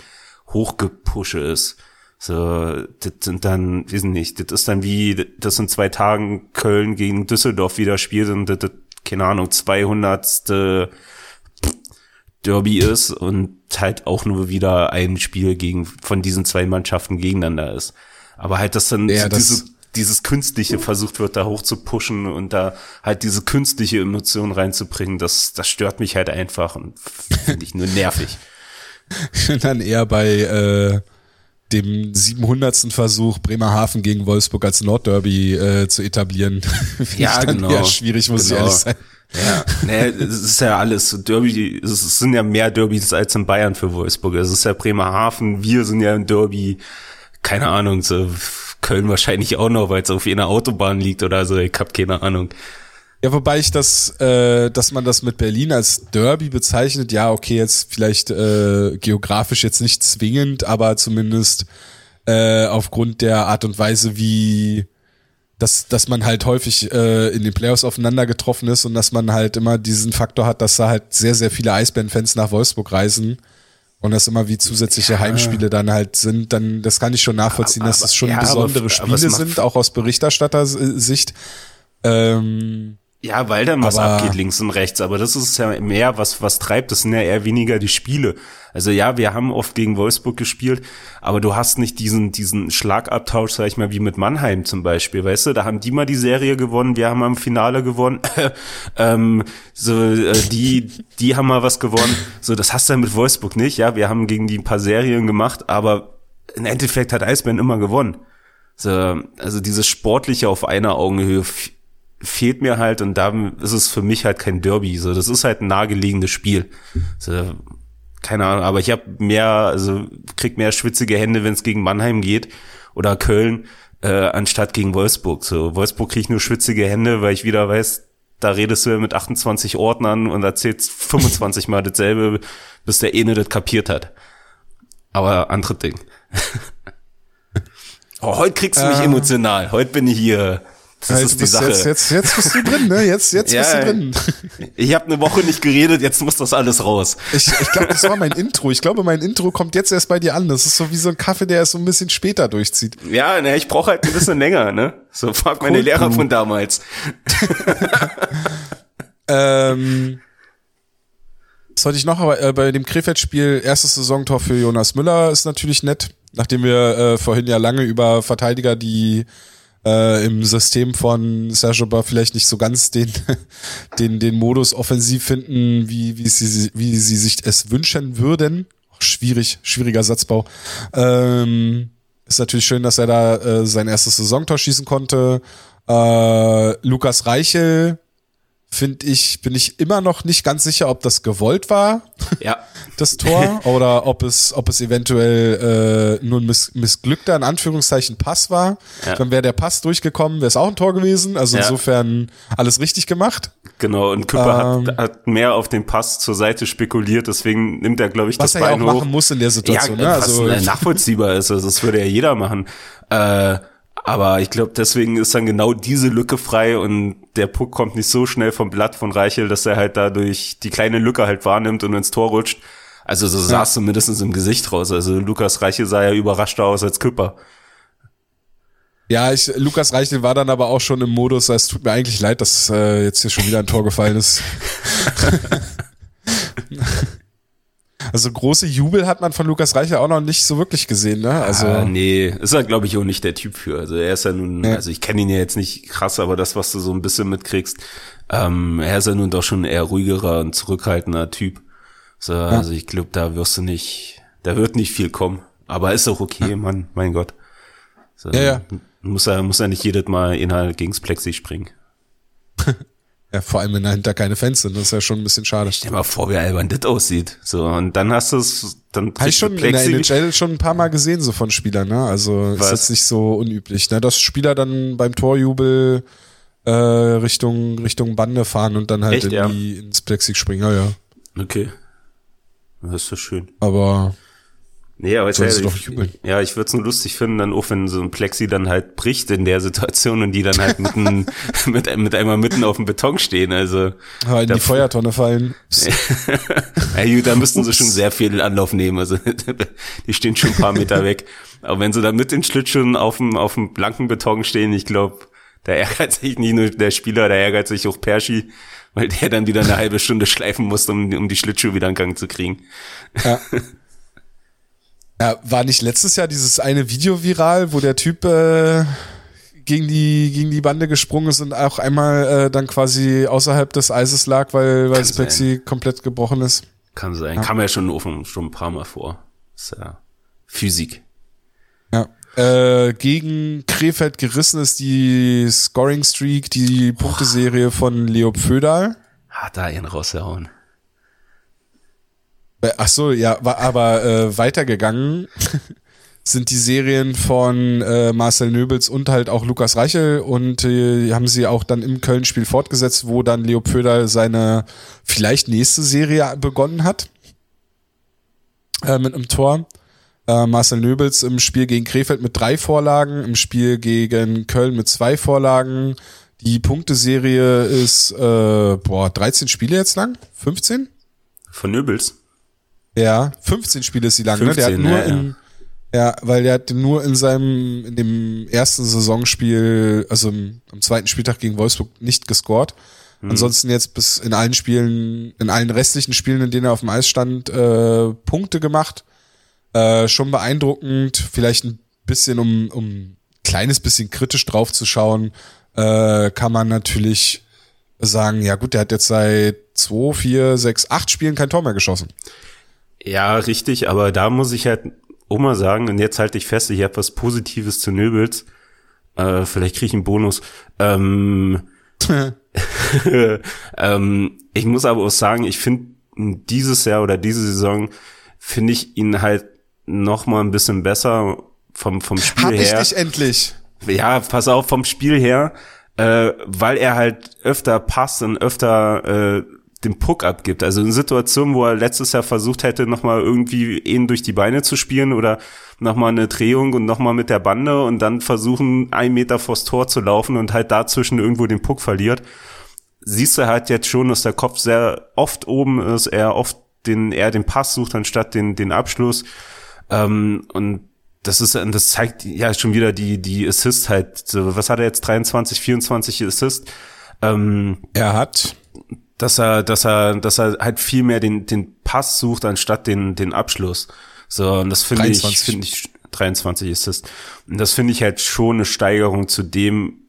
Hochgepusche ist. So, das sind dann, wissen nicht, das ist dann wie, das in zwei Tagen Köln gegen Düsseldorf wieder spielt und das, das keine Ahnung, 200. Derby ist und halt auch nur wieder ein Spiel gegen, von diesen zwei Mannschaften gegeneinander ist. Aber halt, dass dann ja, so diese, dieses Künstliche versucht wird, da hoch zu pushen und da halt diese künstliche Emotion reinzubringen, das, das stört mich halt einfach und finde ich nur nervig. dann eher bei, äh, dem 700. Versuch, Bremerhaven gegen Wolfsburg als Nordderby äh, zu etablieren. ja, genau. Ja, schwierig, muss genau. ich ehrlich sein. Ja, nee, es ist ja alles Derby, es sind ja mehr Derbys als in Bayern für Wolfsburg. Es ist ja Bremerhaven, wir sind ja im Derby, keine Ahnung, so Köln wahrscheinlich auch noch, weil es auf einer Autobahn liegt oder so, ich hab keine Ahnung. Ja, wobei ich das, äh, dass man das mit Berlin als Derby bezeichnet, ja, okay, jetzt vielleicht äh, geografisch jetzt nicht zwingend, aber zumindest äh, aufgrund der Art und Weise, wie dass, dass man halt häufig äh, in den Playoffs aufeinander getroffen ist und dass man halt immer diesen Faktor hat, dass da halt sehr, sehr viele Eisbären-Fans nach Wolfsburg reisen und das immer wie zusätzliche ja. Heimspiele dann halt sind, dann das kann ich schon nachvollziehen, aber, dass es schon ja, besondere aber, Spiele aber sind, auch aus Berichterstattersicht. Ähm, ja, weil dann was aber abgeht links und rechts, aber das ist ja mehr, was, was treibt, das sind ja eher weniger die Spiele. Also ja, wir haben oft gegen Wolfsburg gespielt, aber du hast nicht diesen, diesen Schlagabtausch, sag ich mal, wie mit Mannheim zum Beispiel, weißt du, da haben die mal die Serie gewonnen, wir haben am Finale gewonnen, ähm, so, äh, die, die haben mal was gewonnen, so, das hast du ja mit Wolfsburg nicht, ja, wir haben gegen die ein paar Serien gemacht, aber im Endeffekt hat Eisbären immer gewonnen. So, also dieses Sportliche auf einer Augenhöhe fehlt mir halt und da ist es für mich halt kein Derby. So, das ist halt ein nahegelegenes Spiel. So, keine Ahnung, aber ich habe mehr, also krieg mehr schwitzige Hände, wenn es gegen Mannheim geht oder Köln, äh, anstatt gegen Wolfsburg. So, Wolfsburg krieg ich nur schwitzige Hände, weil ich wieder weiß, da redest du ja mit 28 Ordnern und erzählst 25 Mal dasselbe, bis der eine das kapiert hat. Aber andere Ding. oh, heute kriegst du mich äh. emotional. Heute bin ich hier das ja, ist die Sache. Jetzt, jetzt, jetzt bist du drin, ne? Jetzt, jetzt ja, bist du drin. Ich habe eine Woche nicht geredet, jetzt muss das alles raus. Ich, ich glaube, das war mein Intro. Ich glaube, mein Intro kommt jetzt erst bei dir an. Das ist so wie so ein Kaffee, der erst so ein bisschen später durchzieht. Ja, ne, ich brauche halt ein bisschen länger, ne? So fragt meine cool, Lehrer von damals. ähm, was wollte ich noch? Aber äh, bei dem Krefeld-Spiel erstes Saisontor für Jonas Müller ist natürlich nett. Nachdem wir äh, vorhin ja lange über Verteidiger, die äh, im System von Serge Bar vielleicht nicht so ganz den, den, den Modus offensiv finden, wie, wie, sie, wie sie sich es wünschen würden. Schwierig, schwieriger Satzbau. Ähm, ist natürlich schön, dass er da äh, sein erstes Saisontor schießen konnte. Äh, Lukas Reichel finde ich, bin ich immer noch nicht ganz sicher, ob das gewollt war, ja. das Tor, oder ob es, ob es eventuell äh, nur ein miss missglückter, in Anführungszeichen, Pass war. Ja. Dann wäre der Pass durchgekommen, wäre es auch ein Tor gewesen. Also ja. insofern alles richtig gemacht. Genau, und Küpper ähm, hat, hat mehr auf den Pass zur Seite spekuliert, deswegen nimmt er, glaube ich, das was Bein er ja auch machen muss in der Situation. Ja, ne? also, nachvollziehbar ist. Also das würde ja jeder machen. Äh, aber ich glaube, deswegen ist dann genau diese Lücke frei und der Puck kommt nicht so schnell vom Blatt von Reichel, dass er halt dadurch die kleine Lücke halt wahrnimmt und ins Tor rutscht. Also so sah es zumindest im Gesicht raus. Also Lukas Reichel sah ja überraschter aus als Küpper. Ja, ich, Lukas Reichel war dann aber auch schon im Modus, es tut mir eigentlich leid, dass äh, jetzt hier schon wieder ein Tor gefallen ist. Also große Jubel hat man von Lukas Reicher auch noch nicht so wirklich gesehen, ne? Also ah, nee, ist er glaube ich auch nicht der Typ für. Also er ist ja nun, ja. also ich kenne ihn ja jetzt nicht krass, aber das, was du so ein bisschen mitkriegst, ähm, er ist ja nun doch schon eher ruhigerer und zurückhaltender Typ. So, ja. also ich glaube, da wirst du nicht, da wird nicht viel kommen. Aber ist auch okay, ja. Mann, mein Gott. So, ja, ja. Muss er, muss er nicht jedes Mal innerhalb gegens Plexi springen. Ja, vor allem, wenn dahinter keine Fans sind, das ist ja schon ein bisschen schade. Stell dir mal vor, wie albern das aussieht. So, und dann hast du es, dann Habe ich schon in der NHL schon ein paar Mal gesehen, so von Spielern, ne? Also Was? ist jetzt nicht so unüblich, ne? Dass Spieler dann beim Torjubel äh, Richtung, Richtung Bande fahren und dann halt Echt, in die, ja? ins Plexi springen, ja, ja. Okay. Das ist so schön. Aber Nee, aber ich, doch jubeln. ja, ich würde es nur lustig finden, dann auch wenn so ein Plexi dann halt bricht in der Situation und die dann halt mitten, mit, mit einmal mitten auf dem Beton stehen. Also ja, in die Feuertonne fallen. ja, gut, da müssten sie schon sehr viel Anlauf nehmen. Also die stehen schon ein paar Meter weg. Aber wenn sie dann mit den Schlittschuhen auf dem, auf dem blanken Beton stehen, ich glaube, da ärgert sich nicht nur der Spieler, da ärgert sich auch Perschi, weil der dann wieder eine halbe Stunde schleifen muss, um, um die Schlittschuhe wieder in Gang zu kriegen. Ja. Ja, war nicht letztes Jahr dieses eine Video viral, wo der Typ äh, gegen die gegen die Bande gesprungen ist und auch einmal äh, dann quasi außerhalb des Eises lag, weil weil das Plexi komplett gebrochen ist. Kann sein. Ja. Kam ja schon offen schon ein paar Mal vor. Ist ja Physik. Ja. Äh, gegen Krefeld gerissen ist die Scoring Streak, die Punkteserie von Leo Pfödal. Hat da ihn rausgehauen. Äh, ach so, ja, aber äh, weitergegangen sind die Serien von äh, Marcel Nöbels und halt auch Lukas Reichel und äh, haben sie auch dann im Köln-Spiel fortgesetzt, wo dann Leo Pöder seine vielleicht nächste Serie begonnen hat äh, mit einem Tor. Äh, Marcel Nöbels im Spiel gegen Krefeld mit drei Vorlagen, im Spiel gegen Köln mit zwei Vorlagen. Die Punkteserie ist äh, boah 13 Spiele jetzt lang, 15? Von Nöbels? Ja, 15 Spiele ist sie lang, 15, ne? Der hat nur ja, in, ja, weil der hat nur in seinem, in dem ersten Saisonspiel, also im, am zweiten Spieltag gegen Wolfsburg nicht gescored. Mhm. Ansonsten jetzt bis in allen Spielen, in allen restlichen Spielen, in denen er auf dem Eis stand, äh, Punkte gemacht. Äh, schon beeindruckend, vielleicht ein bisschen, um, um kleines bisschen kritisch drauf zu schauen, äh, kann man natürlich sagen, ja gut, der hat jetzt seit zwei, vier, sechs, acht Spielen kein Tor mehr geschossen. Ja, richtig, aber da muss ich halt Oma sagen, und jetzt halte ich fest, ich habe was Positives zu Nöbels. Äh, vielleicht kriege ich einen Bonus. Ähm, ähm, ich muss aber auch sagen, ich finde dieses Jahr oder diese Saison finde ich ihn halt noch mal ein bisschen besser vom vom Spiel Hab her. Hab ich dich endlich. Ja, pass auf vom Spiel her, äh, weil er halt öfter passt und öfter äh, den Puck abgibt. Also in Situationen, wo er letztes Jahr versucht hätte, nochmal irgendwie ihn durch die Beine zu spielen oder nochmal eine Drehung und nochmal mit der Bande und dann versuchen, ein Meter vors Tor zu laufen und halt dazwischen irgendwo den Puck verliert. Siehst du halt jetzt schon, dass der Kopf sehr oft oben ist, er oft den, er den Pass sucht anstatt den, den Abschluss. Ähm, und das ist, das zeigt ja schon wieder die, die Assist halt. Was hat er jetzt? 23, 24 Assist? Ähm, er hat dass er, dass er, dass er halt viel mehr den, den Pass sucht, anstatt den, den Abschluss. So, und das finde ich, finde ich, 23 ist es. Und das finde ich halt schon eine Steigerung zu dem,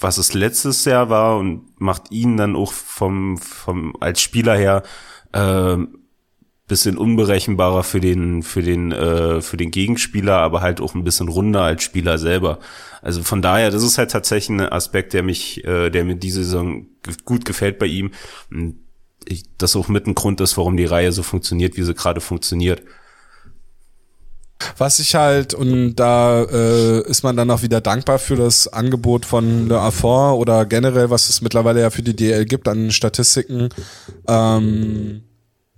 was es letztes Jahr war und macht ihn dann auch vom, vom, als Spieler her, äh, bisschen unberechenbarer für den für den äh, für den Gegenspieler, aber halt auch ein bisschen runder als Spieler selber. Also von daher, das ist halt tatsächlich ein Aspekt, der mich, äh, der mir diese Saison gut gefällt bei ihm. Ich, das auch mit ein Grund ist, warum die Reihe so funktioniert, wie sie gerade funktioniert. Was ich halt, und da äh, ist man dann auch wieder dankbar für das Angebot von Le Affort oder generell, was es mittlerweile ja für die DL gibt an Statistiken. Ähm,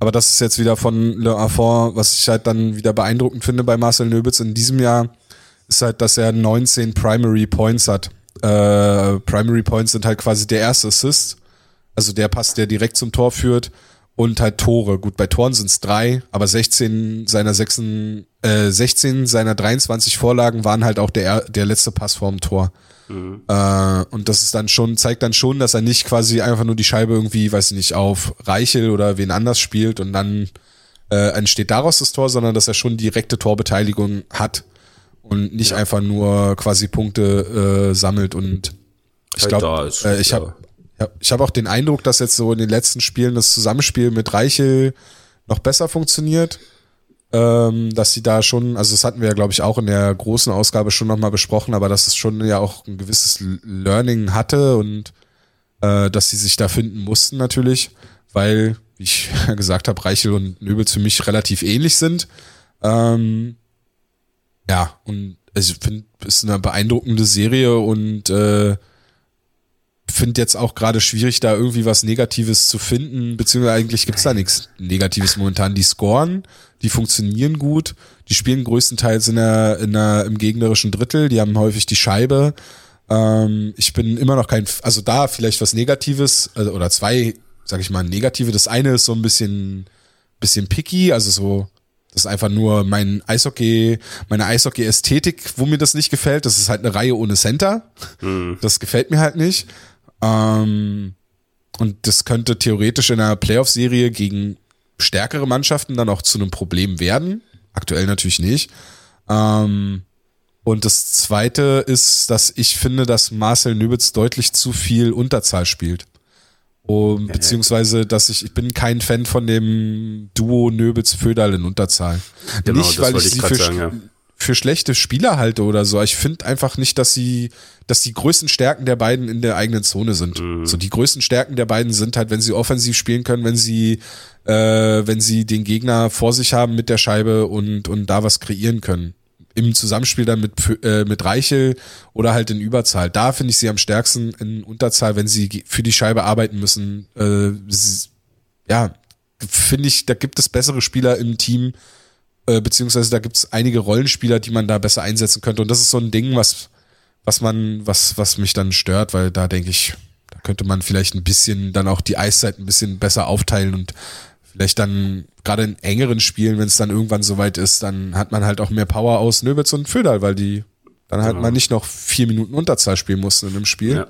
aber das ist jetzt wieder von Le Affort, was ich halt dann wieder beeindruckend finde bei Marcel Nöbitz in diesem Jahr, ist halt, dass er 19 Primary Points hat. Äh, Primary Points sind halt quasi der erste Assist, also der Pass, der direkt zum Tor führt und halt Tore. Gut, bei Toren sind es drei, aber 16 seiner 6, äh, 16 seiner 23 Vorlagen waren halt auch der, der letzte Pass vorm Tor. Mhm. Äh, und das ist dann schon, zeigt dann schon, dass er nicht quasi einfach nur die Scheibe irgendwie, weiß ich nicht, auf Reichel oder wen anders spielt und dann äh, entsteht daraus das Tor, sondern dass er schon direkte Torbeteiligung hat und nicht ja. einfach nur quasi Punkte äh, sammelt und ich halt glaube, äh, ich habe ja, ich habe auch den Eindruck, dass jetzt so in den letzten Spielen das Zusammenspiel mit Reichel noch besser funktioniert. Ähm, dass sie da schon, also das hatten wir ja, glaube ich, auch in der großen Ausgabe schon nochmal besprochen, aber dass es schon ja auch ein gewisses Learning hatte und äh, dass sie sich da finden mussten natürlich, weil, wie ich gesagt habe, Reichel und Nöbel für mich relativ ähnlich sind. Ähm, ja, und also ich finde, es ist eine beeindruckende Serie und äh, finde jetzt auch gerade schwierig, da irgendwie was Negatives zu finden, beziehungsweise eigentlich gibt's da nichts Negatives momentan. Die scoren, die funktionieren gut, die spielen größtenteils in der, in der, im gegnerischen Drittel, die haben häufig die Scheibe. Ähm, ich bin immer noch kein, also da vielleicht was Negatives, also, oder zwei, sag ich mal, negative. Das eine ist so ein bisschen, bisschen picky, also so das ist einfach nur mein Eishockey, meine Eishockey-Ästhetik, wo mir das nicht gefällt. Das ist halt eine Reihe ohne Center. Mhm. Das gefällt mir halt nicht. Ähm, und das könnte theoretisch in einer Playoff-Serie gegen stärkere Mannschaften dann auch zu einem Problem werden. Aktuell natürlich nicht. Ähm, und das zweite ist, dass ich finde, dass Marcel Nübitz deutlich zu viel Unterzahl spielt. Um, beziehungsweise, dass ich, ich bin kein Fan von dem Duo Nöbels-Föderl in Unterzahl. Genau, nicht, weil ich, ich sie für, sagen, ja. Für schlechte Spieler halte oder so. Ich finde einfach nicht, dass sie, dass die größten Stärken der beiden in der eigenen Zone sind. Mhm. So die größten Stärken der beiden sind halt, wenn sie offensiv spielen können, wenn sie, äh, wenn sie den Gegner vor sich haben mit der Scheibe und, und da was kreieren können im Zusammenspiel dann mit, äh, mit Reichel oder halt in Überzahl. Da finde ich sie am stärksten in Unterzahl, wenn sie für die Scheibe arbeiten müssen. Äh, ja, finde ich, da gibt es bessere Spieler im Team, äh, beziehungsweise da gibt es einige Rollenspieler, die man da besser einsetzen könnte. Und das ist so ein Ding, was, was man, was, was mich dann stört, weil da denke ich, da könnte man vielleicht ein bisschen dann auch die Eiszeit ein bisschen besser aufteilen und vielleicht dann gerade in engeren Spielen, wenn es dann irgendwann soweit ist, dann hat man halt auch mehr Power aus Nöbitz und Föderl, weil die dann halt genau. mal nicht noch vier Minuten Unterzahl spielen mussten in einem Spiel. Ja.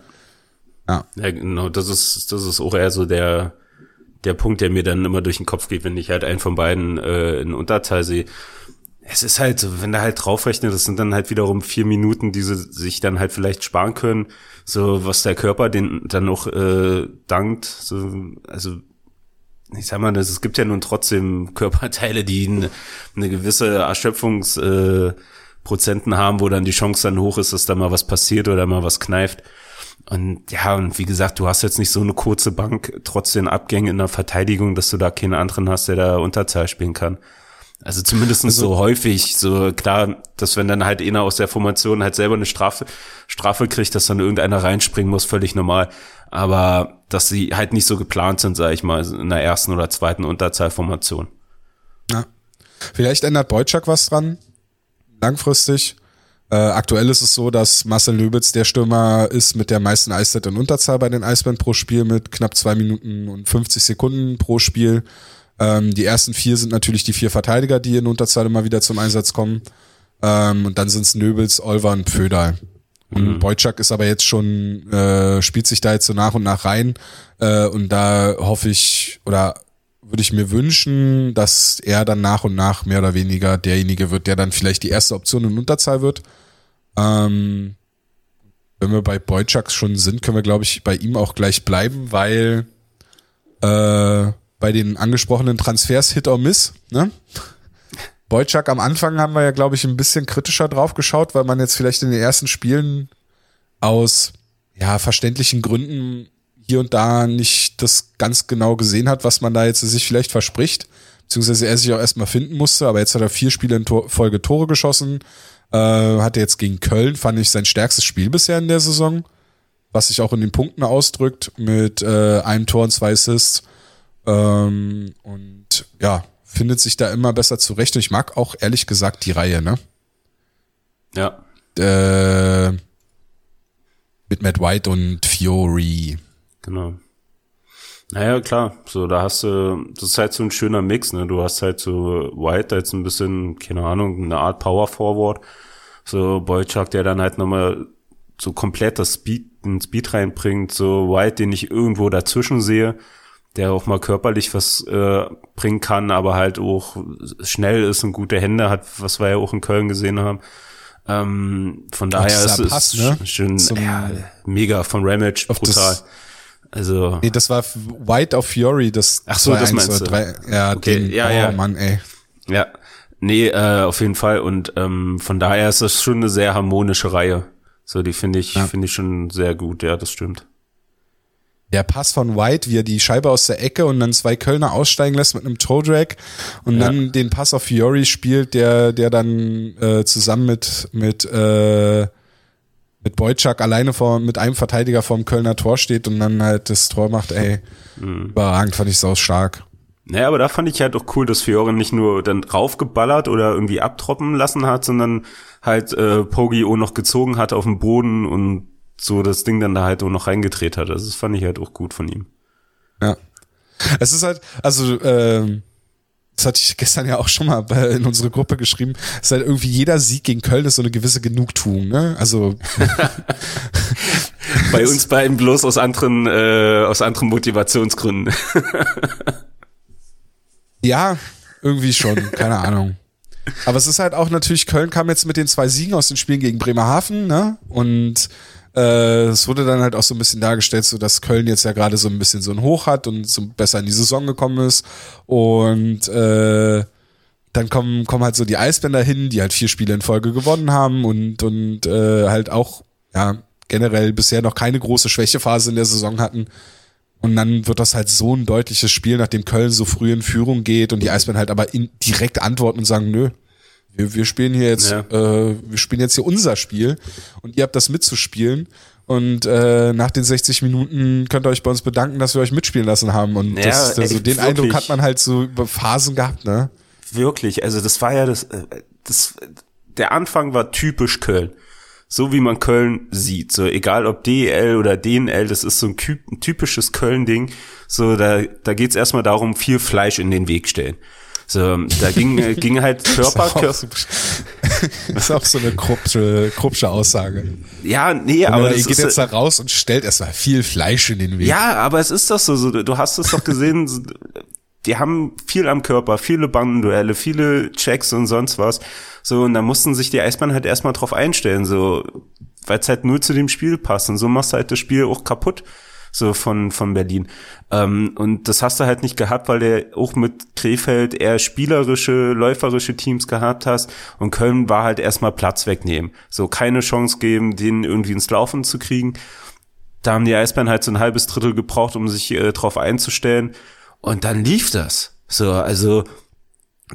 ja. Ja, genau, das ist, das ist auch eher so der, der Punkt, der mir dann immer durch den Kopf geht, wenn ich halt einen von beiden äh, in Unterzahl sehe. Es ist halt so, wenn da halt draufrechnet, das sind dann halt wiederum vier Minuten, die sie sich dann halt vielleicht sparen können, so was der Körper den dann noch äh, dankt. So, also ich sag mal, es gibt ja nun trotzdem Körperteile, die eine, eine gewisse Erschöpfungsprozenten äh, haben, wo dann die Chance dann hoch ist, dass da mal was passiert oder mal was kneift. Und ja, und wie gesagt, du hast jetzt nicht so eine kurze Bank, trotz den Abgängen in der Verteidigung, dass du da keinen anderen hast, der da Unterzahl spielen kann. Also zumindest also, so häufig, so klar, dass wenn dann halt einer aus der Formation halt selber eine Strafe, Strafe kriegt, dass dann irgendeiner reinspringen muss, völlig normal. Aber dass sie halt nicht so geplant sind, sage ich mal, in der ersten oder zweiten Unterzahlformation. Ja. Vielleicht ändert Beutschak was dran, langfristig. Äh, aktuell ist es so, dass Marcel Löbitz der Stürmer ist mit der meisten Eiszeit in Unterzahl bei den Eisbären pro Spiel mit knapp zwei Minuten und 50 Sekunden pro Spiel. Ähm, die ersten vier sind natürlich die vier Verteidiger, die in Unterzahl immer wieder zum Einsatz kommen. Ähm, und dann sind es Nöbels, Olver und Pödal. Und mhm. Boyczak ist aber jetzt schon, äh, spielt sich da jetzt so nach und nach rein. Äh, und da hoffe ich, oder würde ich mir wünschen, dass er dann nach und nach mehr oder weniger derjenige wird, der dann vielleicht die erste Option in Unterzahl wird. Ähm, wenn wir bei Boyczak schon sind, können wir, glaube ich, bei ihm auch gleich bleiben, weil äh, bei den angesprochenen Transfers Hit or Miss, ne? Boyczak am Anfang haben wir ja, glaube ich, ein bisschen kritischer drauf geschaut, weil man jetzt vielleicht in den ersten Spielen aus ja, verständlichen Gründen hier und da nicht das ganz genau gesehen hat, was man da jetzt sich vielleicht verspricht. Beziehungsweise er sich auch erstmal finden musste, aber jetzt hat er vier Spiele in Tor Folge Tore geschossen. Äh, hatte jetzt gegen Köln, fand ich, sein stärkstes Spiel bisher in der Saison. Was sich auch in den Punkten ausdrückt, mit äh, einem Tor und zwei Assists. Ähm, und ja, findet sich da immer besser zurecht. Und ich mag auch ehrlich gesagt die Reihe, ne? Ja. Äh, mit Matt White und Fiori. Genau. Naja, klar, so, da hast du, das ist halt so ein schöner Mix, ne? Du hast halt so White jetzt ein bisschen, keine Ahnung, eine Art Power Forward. So Boychuk, der dann halt nochmal so komplett das Speed, den Speed reinbringt, so White, den ich irgendwo dazwischen sehe der auch mal körperlich was äh, bringen kann, aber halt auch schnell ist und gute Hände hat, was wir ja auch in Köln gesehen haben. Ähm, von daher ist es ne? schön, ja, mega von Ramage, brutal. Also. Nee, das war White of Fury, das Ach so, das meinst du. Drei, ja, okay, den, ja, oh ja. Mann, ey. Ja. Nee, äh, auf jeden Fall. Und ähm, von daher ist das schon eine sehr harmonische Reihe. So, die finde ich, Ja. finde ich schon sehr gut, ja, das stimmt. Der Pass von White, wie er die Scheibe aus der Ecke und dann zwei Kölner aussteigen lässt mit einem Toe Drag und Ja. dann den Pass auf Fiori spielt, der, der dann äh, zusammen mit, mit, äh, mit Boyczak alleine vor, mit einem Verteidiger vorm Kölner Tor steht und dann halt das Tor macht, ey. Mhm. Überragend, fand ich sau stark. Naja, aber da fand ich halt auch cool, dass Fiore nicht nur dann draufgeballert oder irgendwie abtroppen lassen hat, sondern halt äh, Pogi auch noch gezogen hat auf den Boden und so das Ding dann da halt auch noch reingedreht hat. Also das fand ich halt auch gut von ihm. Ja. Es ist halt, also, ähm, das hatte ich gestern ja auch schon mal bei, in unsere Gruppe geschrieben, es ist halt irgendwie jeder Sieg gegen Köln ist so eine gewisse Genugtuung, ne? Also, Bei uns beiden bloß aus anderen, äh, aus anderen Motivationsgründen. ja, irgendwie schon, keine Ahnung. Aber es ist halt auch natürlich, Köln kam jetzt mit den zwei Siegen aus den Spielen gegen Bremerhaven, ne? Und äh, es wurde dann halt auch so ein bisschen dargestellt, so dass Köln jetzt ja gerade so ein bisschen so ein Hoch hat und so besser in die Saison gekommen ist. Und äh, dann kommen, kommen halt so die Eisbänder hin, die halt vier Spiele in Folge gewonnen haben und, und äh, halt auch, ja, generell bisher noch keine große Schwächephase in der Saison hatten. Und dann wird das halt so ein deutliches Spiel, nachdem Köln so früh in Führung geht und die Eisbären halt aber in, direkt antworten und sagen, nö, wir, wir spielen hier jetzt, Ja. äh, wir spielen jetzt hier unser Spiel und ihr habt das mitzuspielen. Und äh, nach den 60 Minuten könnt ihr euch bei uns bedanken, dass wir euch mitspielen lassen haben. Und Ja, das, also ey, den wirklich. Eindruck hat man halt so über Phasen gehabt, ne? Wirklich, also das war ja das, äh, das, der Anfang war typisch Köln. So wie man Köln sieht, so egal ob DEL oder DNL, das ist so ein typisches Köln-Ding. So, da, da geht's erstmal darum, viel Fleisch in den Weg stellen. So, da ging, äh, ging halt Körper, ist, auch Körper, so, ist auch so eine Kruppsche, Kruppsche Aussage. ja, nee, Aber aber ihr das geht jetzt da raus und stellt erstmal viel Fleisch in den Weg. Ja, aber es ist doch so, so du hast es doch gesehen, so, die haben viel am Körper, viele Bandenduelle, viele Checks und sonst was. So, und da mussten sich die Eisbären halt erstmal drauf einstellen, so, weil es halt nur zu dem Spiel passt. Und so machst du halt das Spiel auch kaputt, so von, von Berlin. Ähm, und das hast du halt nicht gehabt, weil der auch mit Krefeld eher spielerische, läuferische Teams gehabt hast. Und Köln war halt erstmal Platz wegnehmen. So, keine Chance geben, den irgendwie ins Laufen zu kriegen da haben die Eisbären halt so ein halbes Drittel gebraucht, um sich äh, drauf einzustellen. Und dann lief das. So, also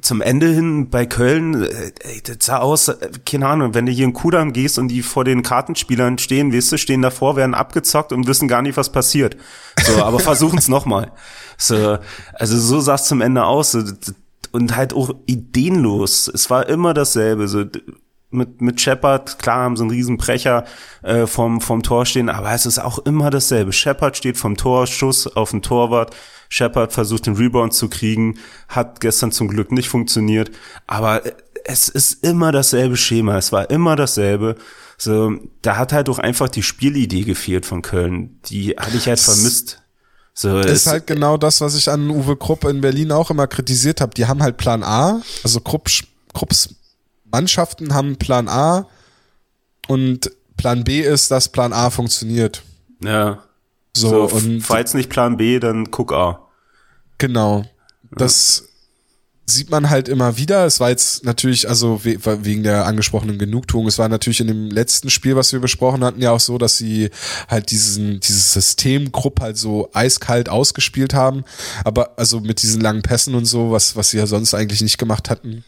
zum Ende hin bei Köln, äh, ey, das sah aus, äh, keine Ahnung, wenn du hier in Kudamm gehst und die vor den Kartenspielern stehen, weißt du, stehen davor, werden abgezockt und wissen gar nicht, was passiert. So, aber versuchen es nochmal. So, also so sah es zum Ende aus. So, und halt auch ideenlos. Es war immer dasselbe. So, mit, mit Shepard, klar haben sie einen riesen Brecher äh, vom, vom Tor stehen, aber es ist auch immer dasselbe. Shepard steht vom Tor, Schuss auf den Torwart. Shepard versucht den Rebound zu kriegen, hat gestern zum Glück nicht funktioniert, aber es ist immer dasselbe Schema, es war immer dasselbe. So, da hat halt auch einfach die Spielidee gefehlt von Köln. Die hatte ich halt vermisst. So, ist es- halt genau das, was ich an Uwe Krupp in Berlin auch immer kritisiert habe. Die haben halt Plan A, also Krupp, Krupps Mannschaften haben Plan A und Plan B ist, dass Plan A funktioniert. ja. So, So, und falls nicht Plan B, dann guck A. genau. Das sieht man halt immer wieder. Es war jetzt natürlich, also we wegen der angesprochenen Genugtuung, es war natürlich in dem letzten Spiel, was wir besprochen hatten, ja auch so, dass sie halt diesen, dieses System Krupp halt so eiskalt ausgespielt haben. Aber also mit diesen langen Pässen und so, was, was sie ja sonst eigentlich nicht gemacht hatten.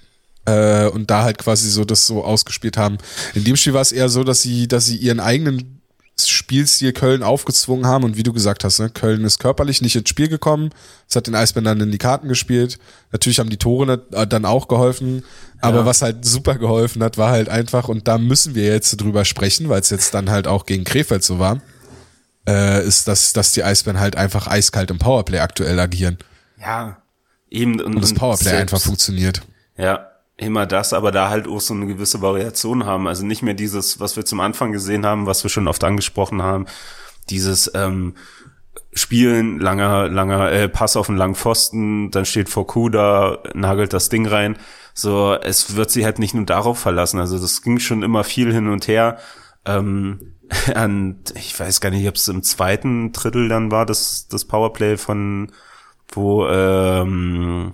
Äh, und da halt quasi so das so ausgespielt haben. In dem Spiel war es eher so, dass sie, dass sie ihren eigenen Spielstil Köln aufgezwungen haben und wie du gesagt hast, ne, Köln ist körperlich nicht ins Spiel gekommen. Es hat den Eisbären dann in die Karten gespielt. Natürlich haben die Tore äh, dann auch geholfen, aber Ja. was halt super geholfen hat, war halt einfach und da müssen wir jetzt drüber sprechen, weil es jetzt dann halt auch gegen Krefeld so war, äh, ist, dass dass die Eisbären halt einfach eiskalt im Powerplay aktuell agieren Ja. Eben, und, und das Powerplay selbst- einfach funktioniert. Ja, immer das, aber da halt auch so eine gewisse Variation haben. Also nicht mehr dieses, was wir zum Anfang gesehen haben, was wir schon oft angesprochen haben, dieses ähm, Spielen, langer, langer äh, Pass auf einen langen Pfosten, dann steht Fokuda, nagelt das Ding rein. So, es wird sie halt nicht nur darauf verlassen. Also das ging schon immer viel hin und her. Ähm, an, ich weiß gar nicht, ob es im zweiten Drittel dann war, das, das Powerplay von, wo, ähm,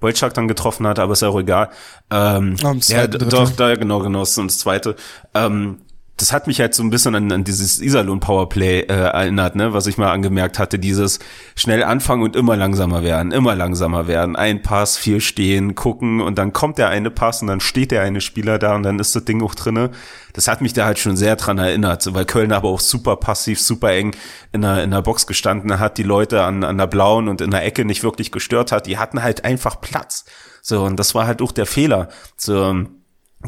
Bolczak dann getroffen hat, aber ist ja auch egal. Ähm, ja, doch, da, genau, genau, das ist das zweite. Ähm, das hat mich halt so ein bisschen an, an dieses Iserlohn Powerplay äh, erinnert, ne, was ich mal angemerkt hatte, dieses schnell anfangen und immer langsamer werden, immer langsamer werden, ein Pass, viel stehen, gucken und dann kommt der eine Pass und dann steht der eine Spieler da und dann ist das Ding auch drinne. Das hat mich da halt schon sehr dran erinnert, weil Köln aber auch super passiv, super eng in der, in der Box gestanden hat, die Leute an, an der blauen und in der Ecke nicht wirklich gestört hat, die hatten halt einfach Platz. So, und das war halt auch der Fehler. So,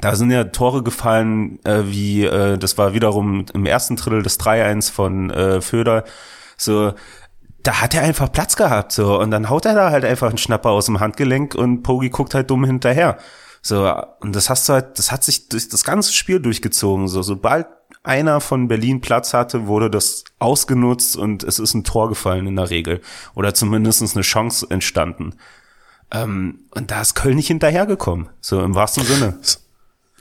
da sind ja Tore gefallen, äh, wie äh, das war wiederum im ersten Drittel des 3-1 von äh, Föder. So, da hat er einfach Platz gehabt, so und dann haut er da halt einfach einen Schnapper aus dem Handgelenk und Pogi guckt halt dumm hinterher. So und das hast du halt, das hat sich durch das ganze Spiel durchgezogen. So sobald einer von Berlin Platz hatte, wurde das ausgenutzt und es ist ein Tor gefallen in der Regel oder zumindest eine Chance entstanden. Ähm, und da ist Köln nicht hinterhergekommen, so im wahrsten Sinne.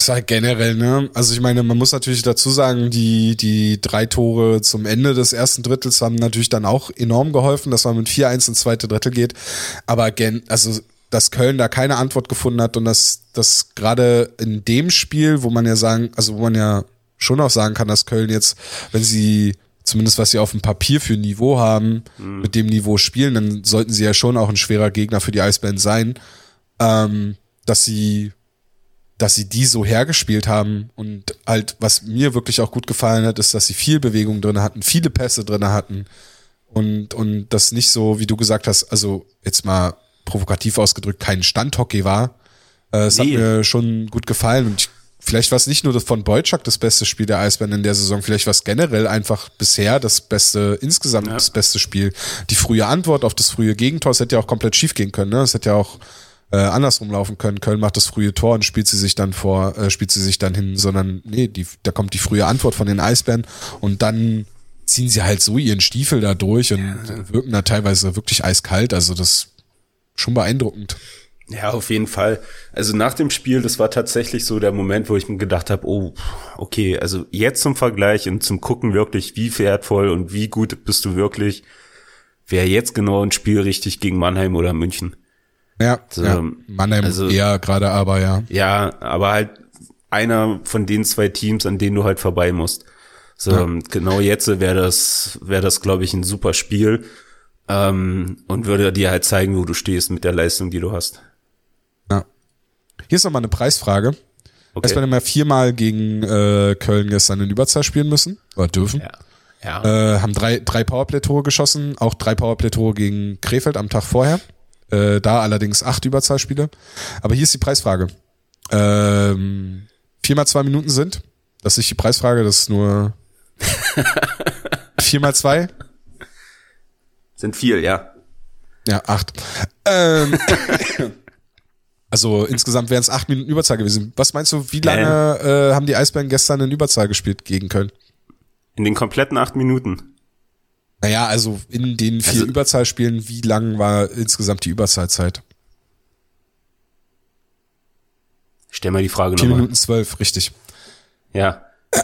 Ist halt generell, ne? Also ich meine, man muss natürlich dazu sagen, die, die drei Tore zum Ende des ersten Drittels haben natürlich dann auch enorm geholfen, dass man mit 4-1 ins zweite Drittel geht. Aber gen, also dass Köln da keine Antwort gefunden hat und dass das gerade in dem Spiel, wo man ja sagen, also wo man ja schon auch sagen kann, dass Köln jetzt, wenn sie zumindest was sie auf dem Papier für ein Niveau haben, mhm. mit dem Niveau spielen, dann sollten sie ja schon auch ein schwerer Gegner für die Eisbären sein, ähm, dass sie dass sie die so hergespielt haben und halt, was mir wirklich auch gut gefallen hat, ist, dass sie viel Bewegung drin hatten, viele Pässe drin hatten und, und das nicht so, wie du gesagt hast, also jetzt mal provokativ ausgedrückt, kein Standhockey war. Äh, es nee. hat mir schon gut gefallen und ich, vielleicht war es nicht nur von Beutschak das beste Spiel der Eisbären in der Saison, vielleicht war es generell einfach bisher das beste, insgesamt ja. das beste Spiel. Die frühe Antwort auf das frühe Gegentor, es hätte ja auch komplett schief gehen können, ne? Es hätte ja auch äh, andersrum laufen können. Köln macht das frühe Tor und spielt sie sich dann vor, äh, spielt sie sich dann hin, sondern nee, die, da kommt die frühe Antwort von den Eisbären und dann ziehen sie halt so ihren Stiefel da durch und ja. wirken da teilweise wirklich eiskalt. Also das schon beeindruckend. Ja, auf jeden Fall. Also nach dem Spiel, das war tatsächlich so der Moment, wo ich mir gedacht habe, oh, okay, also jetzt zum Vergleich und zum Gucken wirklich, wie wertvoll und wie gut bist du wirklich, wäre jetzt genau ein Spiel richtig gegen Mannheim oder München. Ja, so, ja. Mannheim also, eher gerade, aber ja. Ja, aber halt einer von den zwei Teams, an denen du halt vorbei musst. So, ja. genau jetzt wäre das, wäre das, glaube ich, ein super Spiel ähm, und würde dir halt zeigen, wo du stehst mit der Leistung, die du hast. Ja. Hier ist nochmal eine Preisfrage. Okay. Erstmal immer viermal gegen äh, Köln gestern in Überzahl spielen müssen oder dürfen. Ja. Ja. Äh, haben drei, drei Powerplay-Tore geschossen, auch drei Powerplay-Tore gegen Krefeld am Tag vorher. Äh, da allerdings acht Überzahlspiele. Aber hier ist die Preisfrage. Ähm, viermal zwei Minuten sind. Das ist nicht die Preisfrage, das ist nur viermal zwei. Sind vier, ja. Ja, acht. Ähm, also insgesamt wären es acht Minuten Überzahl gewesen. Was meinst du, wie lange äh, haben die Eisbären gestern in Überzahl gespielt gegen Köln? In den kompletten acht Minuten. Naja, also in den vier also, Überzahlspielen, wie lang war insgesamt die Überzahlzeit? Stell mal die Frage nochmal. Vier Minuten zwölf, richtig. Ja.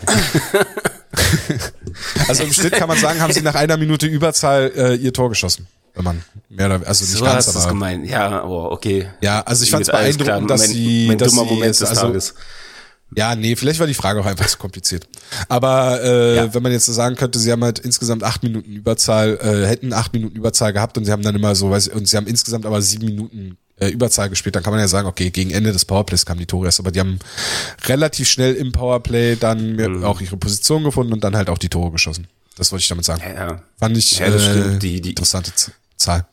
also im Schnitt kann man sagen, haben sie nach einer Minute Überzahl äh, ihr Tor geschossen. Wenn man mehr oder also nicht so ganz, hast aber. gemeint. Ja, aber okay. Ja, also ich fand es beeindruckend, dass mein, sie, mein dass sie Moment also, Tages. Ja, nee, vielleicht war die Frage auch einfach zu kompliziert. Aber äh, ja. wenn man jetzt so sagen könnte, sie haben halt insgesamt acht Minuten Überzahl, äh, hätten acht Minuten Überzahl gehabt und sie haben dann immer so, weiß, und sie haben insgesamt aber sieben Minuten äh, Überzahl gespielt, dann kann man ja sagen, okay, gegen Ende des Powerplays kamen die Tore erst, aber die haben relativ schnell im Powerplay dann mhm. auch ihre Position gefunden und dann halt auch die Tore geschossen. Das wollte ich damit sagen. Ja, Fand ich ja, das äh, die, die, interessante Zahl.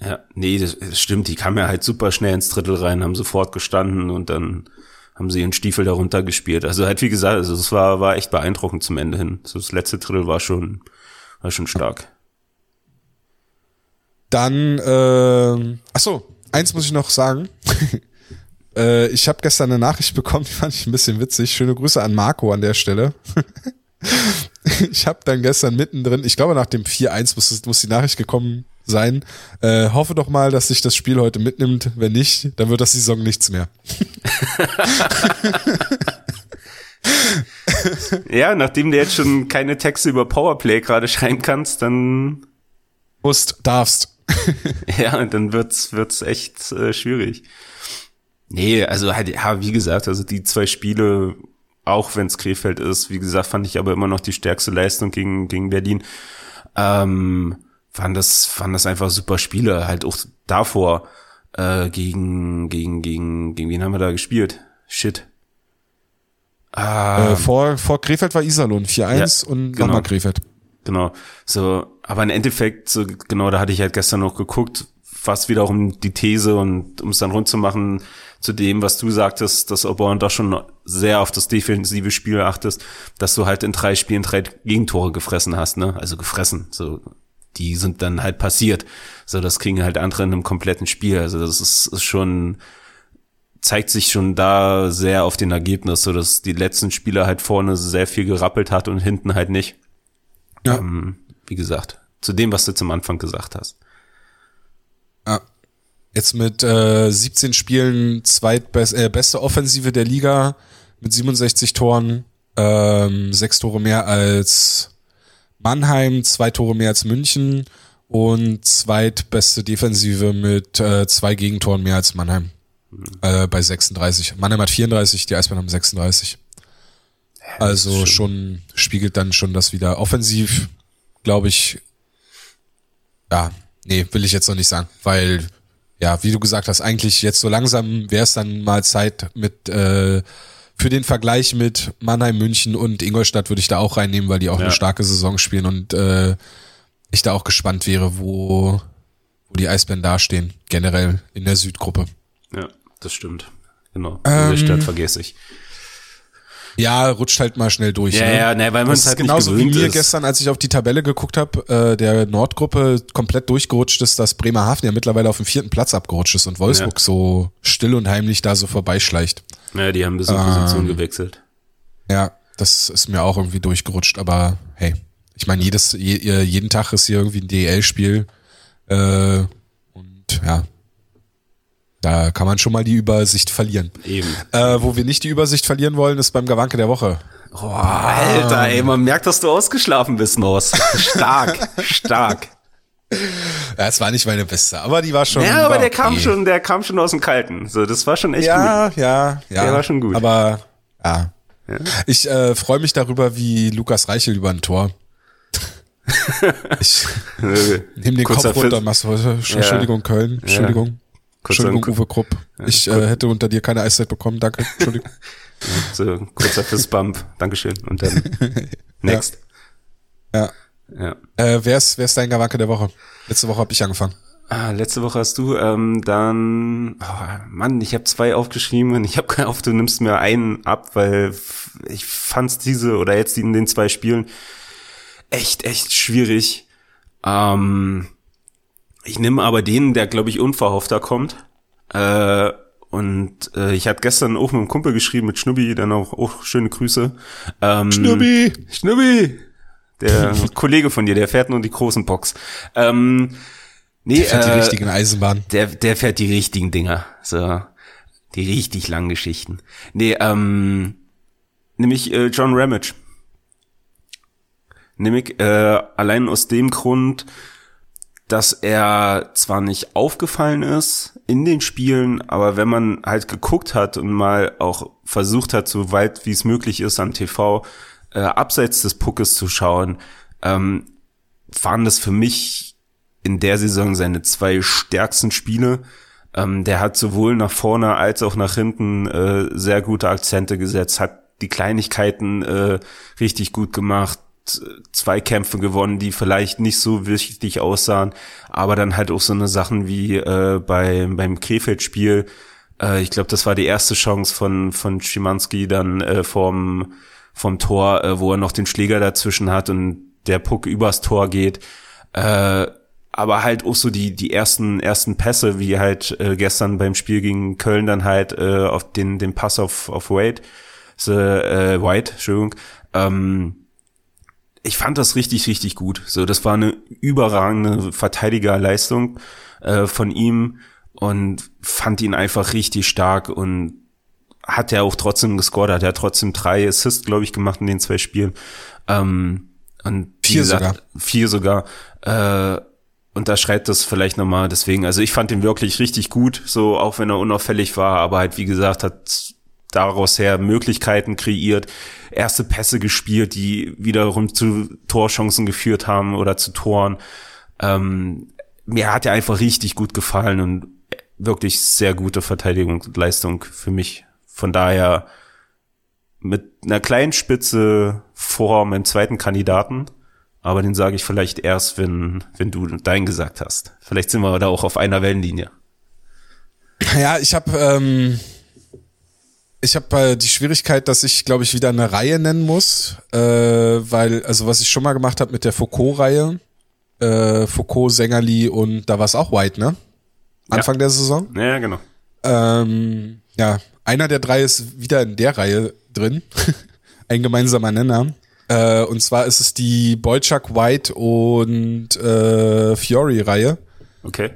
Ja, nee, das, das stimmt. Die kamen ja halt super schnell ins Drittel rein, haben sofort gestanden und dann haben sie ihren Stiefel darunter gespielt. Also halt wie gesagt, also es war war echt beeindruckend zum Ende hin. So das letzte Drittel war schon war schon stark. Dann äh, ach so, eins muss ich noch sagen. äh, ich habe gestern eine Nachricht bekommen, die fand ich ein bisschen witzig. Schöne Grüße an Marco an der Stelle. ich habe dann gestern mittendrin, ich glaube nach dem 4-1 muss, muss die Nachricht gekommen sein. Äh, hoffe doch mal, dass sich das Spiel heute mitnimmt. Wenn nicht, dann wird das die Saison nichts mehr. ja, nachdem du jetzt schon keine Texte über Powerplay gerade schreiben kannst, dann musst, darfst. ja, dann wird's wird's echt äh, schwierig. Nee, also halt, ja, wie gesagt, also die zwei Spiele, auch wenn es Krefeld ist, wie gesagt, fand ich aber immer noch die stärkste Leistung gegen, gegen Berlin. Ähm, waren das, waren das einfach super Spiele, halt auch davor äh, gegen, gegen, gegen, gegen wen haben wir da gespielt? Shit. Ah, äh, vor, vor Krefeld war Iserlohn 4-1 ja, und genau. nochmal Krefeld. Genau. So, aber im Endeffekt, so, genau, da hatte ich halt gestern noch geguckt, was wiederum die These und um es dann rund zu machen, zu dem, was du sagtest, dass Auburn doch schon sehr auf das defensive Spiel achtest, dass du halt in drei Spielen drei Gegentore gefressen hast, ne? Also gefressen. So, die sind dann halt passiert. So, das kriegen halt andere in einem kompletten Spiel. Also das ist, ist schon, zeigt sich schon da sehr auf den Ergebnis, so dass die letzten Spieler halt vorne sehr viel gerappelt hat und hinten halt nicht. Ja. Ähm, wie gesagt, zu dem, was du zum Anfang gesagt hast. Ja. Jetzt mit äh, 17 Spielen zweitbeste äh, beste Offensive der Liga mit 67 Toren, ähm, sechs Tore mehr als Mannheim, zwei Tore mehr als München und zweitbeste Defensive mit äh, zwei Gegentoren mehr als Mannheim. Mhm. Äh, bei 36. Mannheim hat 34, die Eisbären haben 36. Ja, also schon spiegelt dann schon das wieder. Offensiv, glaube ich, ja, nee, will ich jetzt noch nicht sagen, weil ja, wie du gesagt hast, eigentlich jetzt so langsam wäre es dann mal Zeit mit äh, für den Vergleich mit Mannheim, München und Ingolstadt würde ich da auch reinnehmen, weil die auch ja. eine starke Saison spielen und äh, ich da auch gespannt wäre, wo, wo die Eisbären dastehen, generell in der Südgruppe. Ja, das stimmt. Genau. Ähm, Ingolstadt vergesse ich. Ja, rutscht halt mal schnell durch. Ja, ne? ja, ne, weil man es halt genauso nicht wie mir ist. gestern, als ich auf die Tabelle geguckt habe, äh, der Nordgruppe komplett durchgerutscht ist, dass Bremerhaven ja mittlerweile auf dem vierten Platz abgerutscht ist und Wolfsburg ja. so still und heimlich da so vorbeischleicht. Ja, die haben ein bisschen ähm, Position gewechselt. Ja, das ist mir auch irgendwie durchgerutscht, aber hey, ich meine, jedes, je, jeden Tag ist hier irgendwie ein DL-Spiel. Äh, und ja, da kann man schon mal die Übersicht verlieren. Eben. Äh, wo wir nicht die Übersicht verlieren wollen, ist beim Gawanke der Woche. Oh, Alter, ey, man merkt, dass du ausgeschlafen bist, Maus. Stark, stark. Ja, es war nicht meine beste, aber die war schon. Ja, aber der okay. kam schon, der kam schon aus dem Kalten. So, das war schon echt ja, gut. Ja, ja, Der war schon gut. Aber ja. ja. Ich äh, freue mich darüber, wie Lukas Reichel über ein Tor. ich nehme den Kurzer Kopf runter, machst du, Entschuldigung, ja. Köln, Entschuldigung. Entschuldigung, Uwe Krupp. Ich äh, hätte unter dir keine Eiszeit bekommen, danke. Entschuldigung. so, kurzer Fistbump, Dankeschön. Und dann next. Ja. ja. Äh, wer, ist, wer ist dein Gawanke der Woche? Letzte Woche habe ich angefangen. Ah, letzte Woche hast du ähm, dann, oh, Mann, ich habe zwei aufgeschrieben und ich habe keine auf, du nimmst mir einen ab, weil ich fand's diese oder jetzt in den zwei Spielen echt, echt schwierig. Ähm, ich nehme aber den, der, glaube ich, unverhoffter kommt. Äh, und äh, ich hatte gestern auch mit einem Kumpel geschrieben, mit Schnubbi, dann auch, auch schöne Grüße. Ähm, Schnubbi! Schnubbi! Der Kollege von dir, der fährt nur die großen Box. Ähm, nee, der fährt äh, die richtigen Eisenbahnen. Der, der fährt die richtigen Dinger. So, die richtig langen Geschichten. Nee, ähm, nämlich äh, John Ramage. Nämlich äh, allein aus dem Grund, dass er zwar nicht aufgefallen ist in den Spielen, aber wenn man halt geguckt hat und mal auch versucht hat, so weit wie es möglich ist am TV, äh, abseits des Puckes zu schauen, ähm, waren das für mich in der Saison seine zwei stärksten Spiele. Ähm, der hat sowohl nach vorne als auch nach hinten äh, sehr gute Akzente gesetzt, hat die Kleinigkeiten äh, richtig gut gemacht, Zweikämpfe gewonnen, die vielleicht nicht so wichtig aussahen, aber dann halt auch so eine Sachen wie äh, bei, beim Krefeld-Spiel, äh, ich glaube, das war die erste Chance von, von Schimanski dann äh, vom, vom Tor, äh, wo er noch den Schläger dazwischen hat und der Puck übers Tor geht. Äh, aber halt auch so die die ersten ersten Pässe, wie halt äh, gestern beim Spiel gegen Köln dann halt äh, auf den den Pass auf auf Wade, so, äh, White, Entschuldigung. Ähm, ich fand das richtig, richtig gut. So, das war eine überragende Verteidigerleistung äh, von ihm und fand ihn einfach richtig stark und hat er auch trotzdem gescored, hat er trotzdem drei Assists, glaube ich, gemacht in den zwei Spielen. Ähm, und vier gesagt, sogar. Vier sogar. Äh, unterschreibt das vielleicht nochmal. Deswegen, also ich fand ihn wirklich richtig gut, so auch wenn er unauffällig war, aber halt wie gesagt hat daraus her Möglichkeiten kreiert, erste Pässe gespielt, die wiederum zu Torchancen geführt haben oder zu Toren. Ähm, mir hat er einfach richtig gut gefallen und wirklich sehr gute Verteidigungsleistung für mich. Von daher mit einer kleinen Spitze vor meinem zweiten Kandidaten aber den sage ich vielleicht erst, wenn, wenn du dein gesagt hast. Vielleicht sind wir da auch auf einer Wellenlinie. Ja, ich habe ähm, ich habe äh, die Schwierigkeit, dass ich, glaube ich, wieder eine Reihe nennen muss, äh, weil, also was ich schon mal gemacht habe mit der Foucault-Reihe, äh, Foucault, Sängerli und da war es auch White, ne? Anfang ja. der Saison. Ja, genau. Ähm, ja, einer der drei ist wieder in der Reihe drin. Ein gemeinsamer Nenner. Äh, und zwar ist es die Boychuk White und äh, Fiori-Reihe. Okay.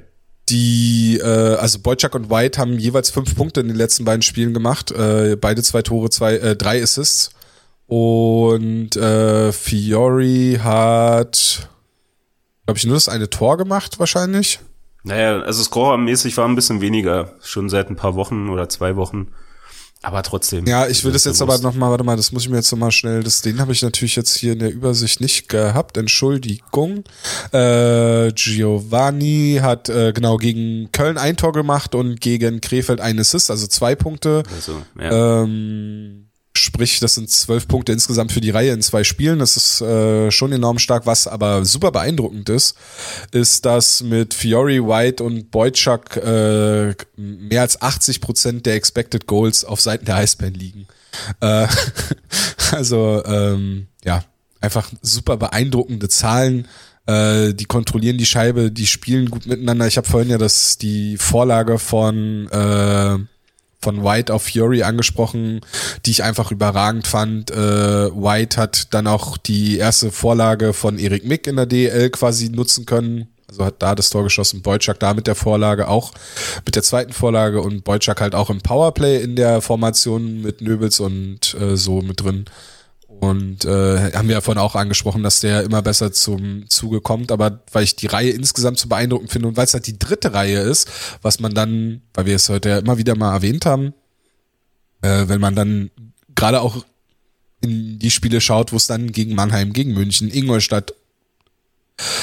Die, äh, also Boychuk und White haben jeweils fünf Punkte in den letzten beiden Spielen gemacht. Äh, beide zwei Tore, zwei, äh, drei Assists. Und äh, Fiori hat, glaube ich, nur das eine Tor gemacht, wahrscheinlich. Naja, also scorermäßig war ein bisschen weniger, schon seit ein paar Wochen oder zwei Wochen. Aber trotzdem. Ja, ich will das jetzt bewusst. aber nochmal, warte mal, das muss ich mir jetzt nochmal schnell, das, den habe ich natürlich jetzt hier in der Übersicht nicht gehabt. Entschuldigung. Äh, Giovanni hat äh, genau gegen Köln ein Tor gemacht und gegen Krefeld ein Assist, also zwei Punkte. Also, ja. Ähm, Sprich, das sind zwölf Punkte insgesamt für die Reihe in zwei Spielen. Das ist äh, schon enorm stark. Was aber super beeindruckend ist, ist, dass mit Fiori, White und Boychuk äh, mehr als 80 Prozent der Expected Goals auf Seiten der Eisbären liegen. Äh, also ähm, ja, einfach super beeindruckende Zahlen. Äh, die kontrollieren die Scheibe, die spielen gut miteinander. Ich habe vorhin ja das die Vorlage von äh, von White auf Fury angesprochen, die ich einfach überragend fand. Äh, White hat dann auch die erste Vorlage von Erik Mick in der DL quasi nutzen können. Also hat da das Tor geschossen, Boyczak da mit der Vorlage auch, mit der zweiten Vorlage und Boyczak halt auch im Powerplay in der Formation mit Nöbels und äh, so mit drin. Und äh, haben wir ja vorhin auch angesprochen, dass der immer besser zum Zuge kommt. Aber weil ich die Reihe insgesamt so beeindruckend finde und weil es halt die dritte Reihe ist, was man dann, weil wir es heute ja immer wieder mal erwähnt haben, äh, wenn man dann gerade auch in die Spiele schaut, wo es dann gegen Mannheim, gegen München, Ingolstadt,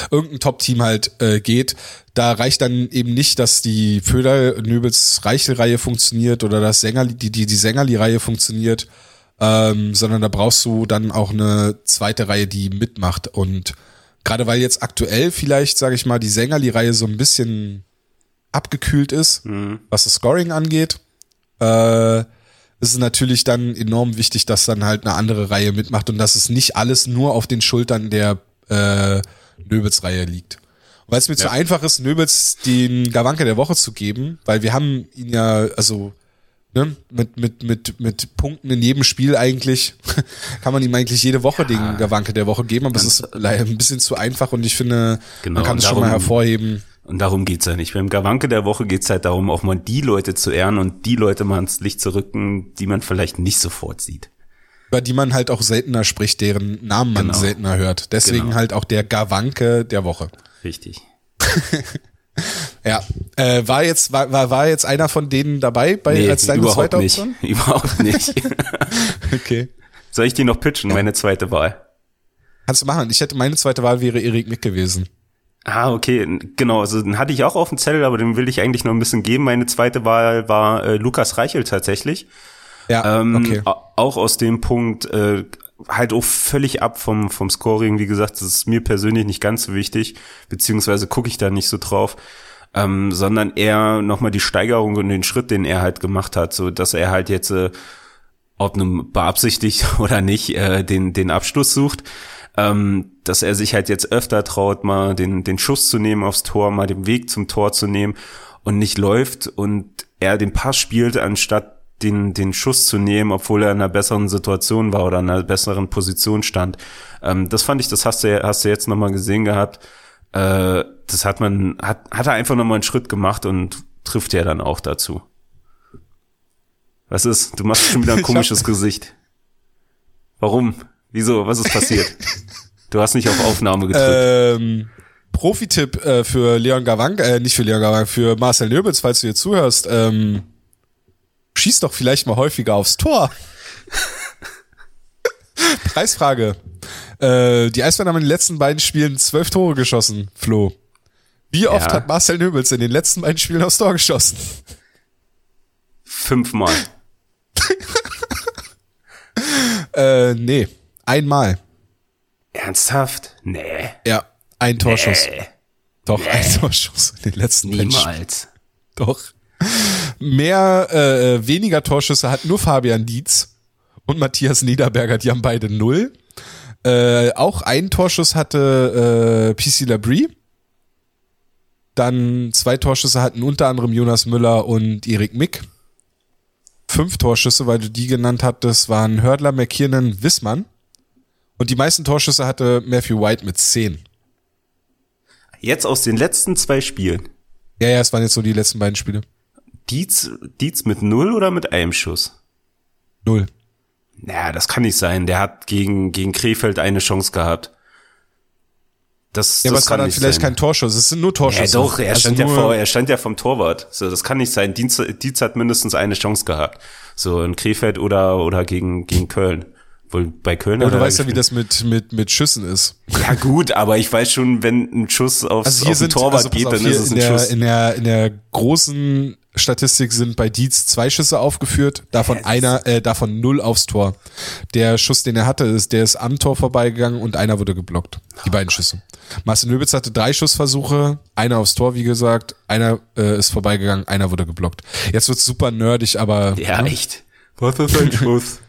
irgendein Top-Team halt äh, geht, da reicht dann eben nicht, dass die Föder-Nöbels-Reichel-Reihe funktioniert oder dass Sängerli, die, die, die Sängerli-Reihe funktioniert, ähm, sondern da brauchst du dann auch eine zweite Reihe, die mitmacht. Und gerade weil jetzt aktuell vielleicht, sage ich mal, die Sängerli-Reihe so ein bisschen abgekühlt ist, mhm. was das Scoring angeht, äh, ist es natürlich dann enorm wichtig, dass dann halt eine andere Reihe mitmacht und dass es nicht alles nur auf den Schultern der äh, Nöbels-Reihe liegt. Weil es mir ja. zu einfach ist, Nöbels den Gawanke der Woche zu geben, weil wir haben ihn ja, also ne, mit, mit, mit, mit Punkten in jedem Spiel eigentlich, kann man ihm eigentlich jede Woche ja, den Gawanke der Woche geben, aber es ist leider ein bisschen zu einfach und ich finde, genau, man kann es schon mal hervorheben. Und darum geht's ja nicht. Beim Gawanke der Woche geht's halt darum, auch mal die Leute zu ehren und die Leute mal ins Licht zu rücken, die man vielleicht nicht sofort sieht. Über die man halt auch seltener spricht, deren Namen man genau. seltener hört. Deswegen genau. halt auch der Gawanke der Woche. Richtig. Ja, äh, war jetzt war, war, war jetzt einer von denen dabei bei nee, als deine überhaupt zweite nicht. Option? Überhaupt nicht. okay. Soll ich die noch pitchen, meine zweite Wahl? Kannst du machen. Ich hätte meine zweite Wahl wäre Erik Mick gewesen. Ah, okay, genau. Also den hatte ich auch auf dem Zettel, aber den will ich eigentlich noch ein bisschen geben. Meine zweite Wahl war äh, Lukas Reichel tatsächlich. Ja, ähm, okay. Auch aus dem Punkt, äh, halt auch völlig ab vom, vom Scoring. Wie gesagt, das ist mir persönlich nicht ganz so wichtig, beziehungsweise gucke ich da nicht so drauf, ähm, sondern eher nochmal die Steigerung und den Schritt, den er halt gemacht hat, so dass er halt jetzt, äh, ob nun beabsichtigt oder nicht, äh, den, den Abschluss sucht. Ähm, dass er sich halt jetzt öfter traut, mal den, den Schuss zu nehmen aufs Tor, mal den Weg zum Tor zu nehmen und nicht läuft und er den Pass spielt, anstatt den, den Schuss zu nehmen, obwohl er in einer besseren Situation war oder in einer besseren Position stand. Ähm, das fand ich, das hast du, hast du jetzt nochmal gesehen gehabt. Äh, das hat man, hat, hat er einfach nochmal einen Schritt gemacht und trifft ja dann auch dazu. Was ist? Du machst schon wieder ein komisches Gesicht. Warum? Wieso? Was ist passiert? Du hast nicht auf Aufnahme gedrückt. Ähm, Profi-Tipp äh, für Leon Gawang, äh, nicht für Leon Gawang, für Marcel Nöbels, falls du hier zuhörst. Ähm, schieß doch vielleicht mal häufiger aufs Tor. Preisfrage. Äh, die Eisbären haben in den letzten beiden Spielen zwölf Tore geschossen, Flo. Wie oft Ja. hat Marcel Nöbels in den letzten beiden Spielen aufs Tor geschossen? Fünfmal. Äh, nee. Einmal. Ernsthaft? Nee. Ja. Ein Torschuss. Nee. Doch, ein Torschuss in den letzten beiden Spielen. Niemals. Doch. Mehr, äh, weniger Torschüsse hat nur Fabian Dietz und Matthias Niederberger, die haben beide null. Äh, auch einen Torschuss hatte äh, PC Labrie. Dann zwei Torschüsse hatten unter anderem Jonas Müller und Erik Mick. Fünf Torschüsse, weil du die genannt hattest, waren Hördler, McKiernan, Wissmann. Und die meisten Torschüsse hatte Matthew White mit zehn. Jetzt aus den letzten zwei Spielen. Ja, ja, es waren jetzt so die letzten beiden Spiele. Dietz, Dietz mit null oder mit einem Schuss? Null. Naja, das kann nicht sein. Der hat gegen, gegen Krefeld eine Chance gehabt. Das, Ja, aber das es war kann dann nicht vielleicht sein. kein Torschuss. Es sind nur Ja, Torschüsse. doch, er Also stand ja vor, er stand ja vom Torwart. So, das kann nicht sein. Dietz, Dietz hat mindestens eine Chance gehabt. So in Krefeld oder, oder gegen, gegen Köln. Wohl bei Köln Aber hat du weißt ja, wie das mit, mit, mit Schüssen ist. Ja gut, aber ich weiß schon, wenn ein Schuss aufs, Also hier auf den sind, Torwart also geht, auf, dann ist es in ein der, Schuss. in der, in der großen Statistik sind bei Dietz zwei Schüsse aufgeführt, davon einer, äh, davon null aufs Tor. Der Schuss, den er hatte, ist, der ist am Tor vorbeigegangen und einer wurde geblockt. Die beiden Schüsse. Marcel Nöbitz hatte drei Schussversuche, einer aufs Tor, wie gesagt, einer äh, ist vorbeigegangen, einer wurde geblockt. Jetzt wird's super nerdig, aber, ja, ne? echt. Was ist ein Schuss?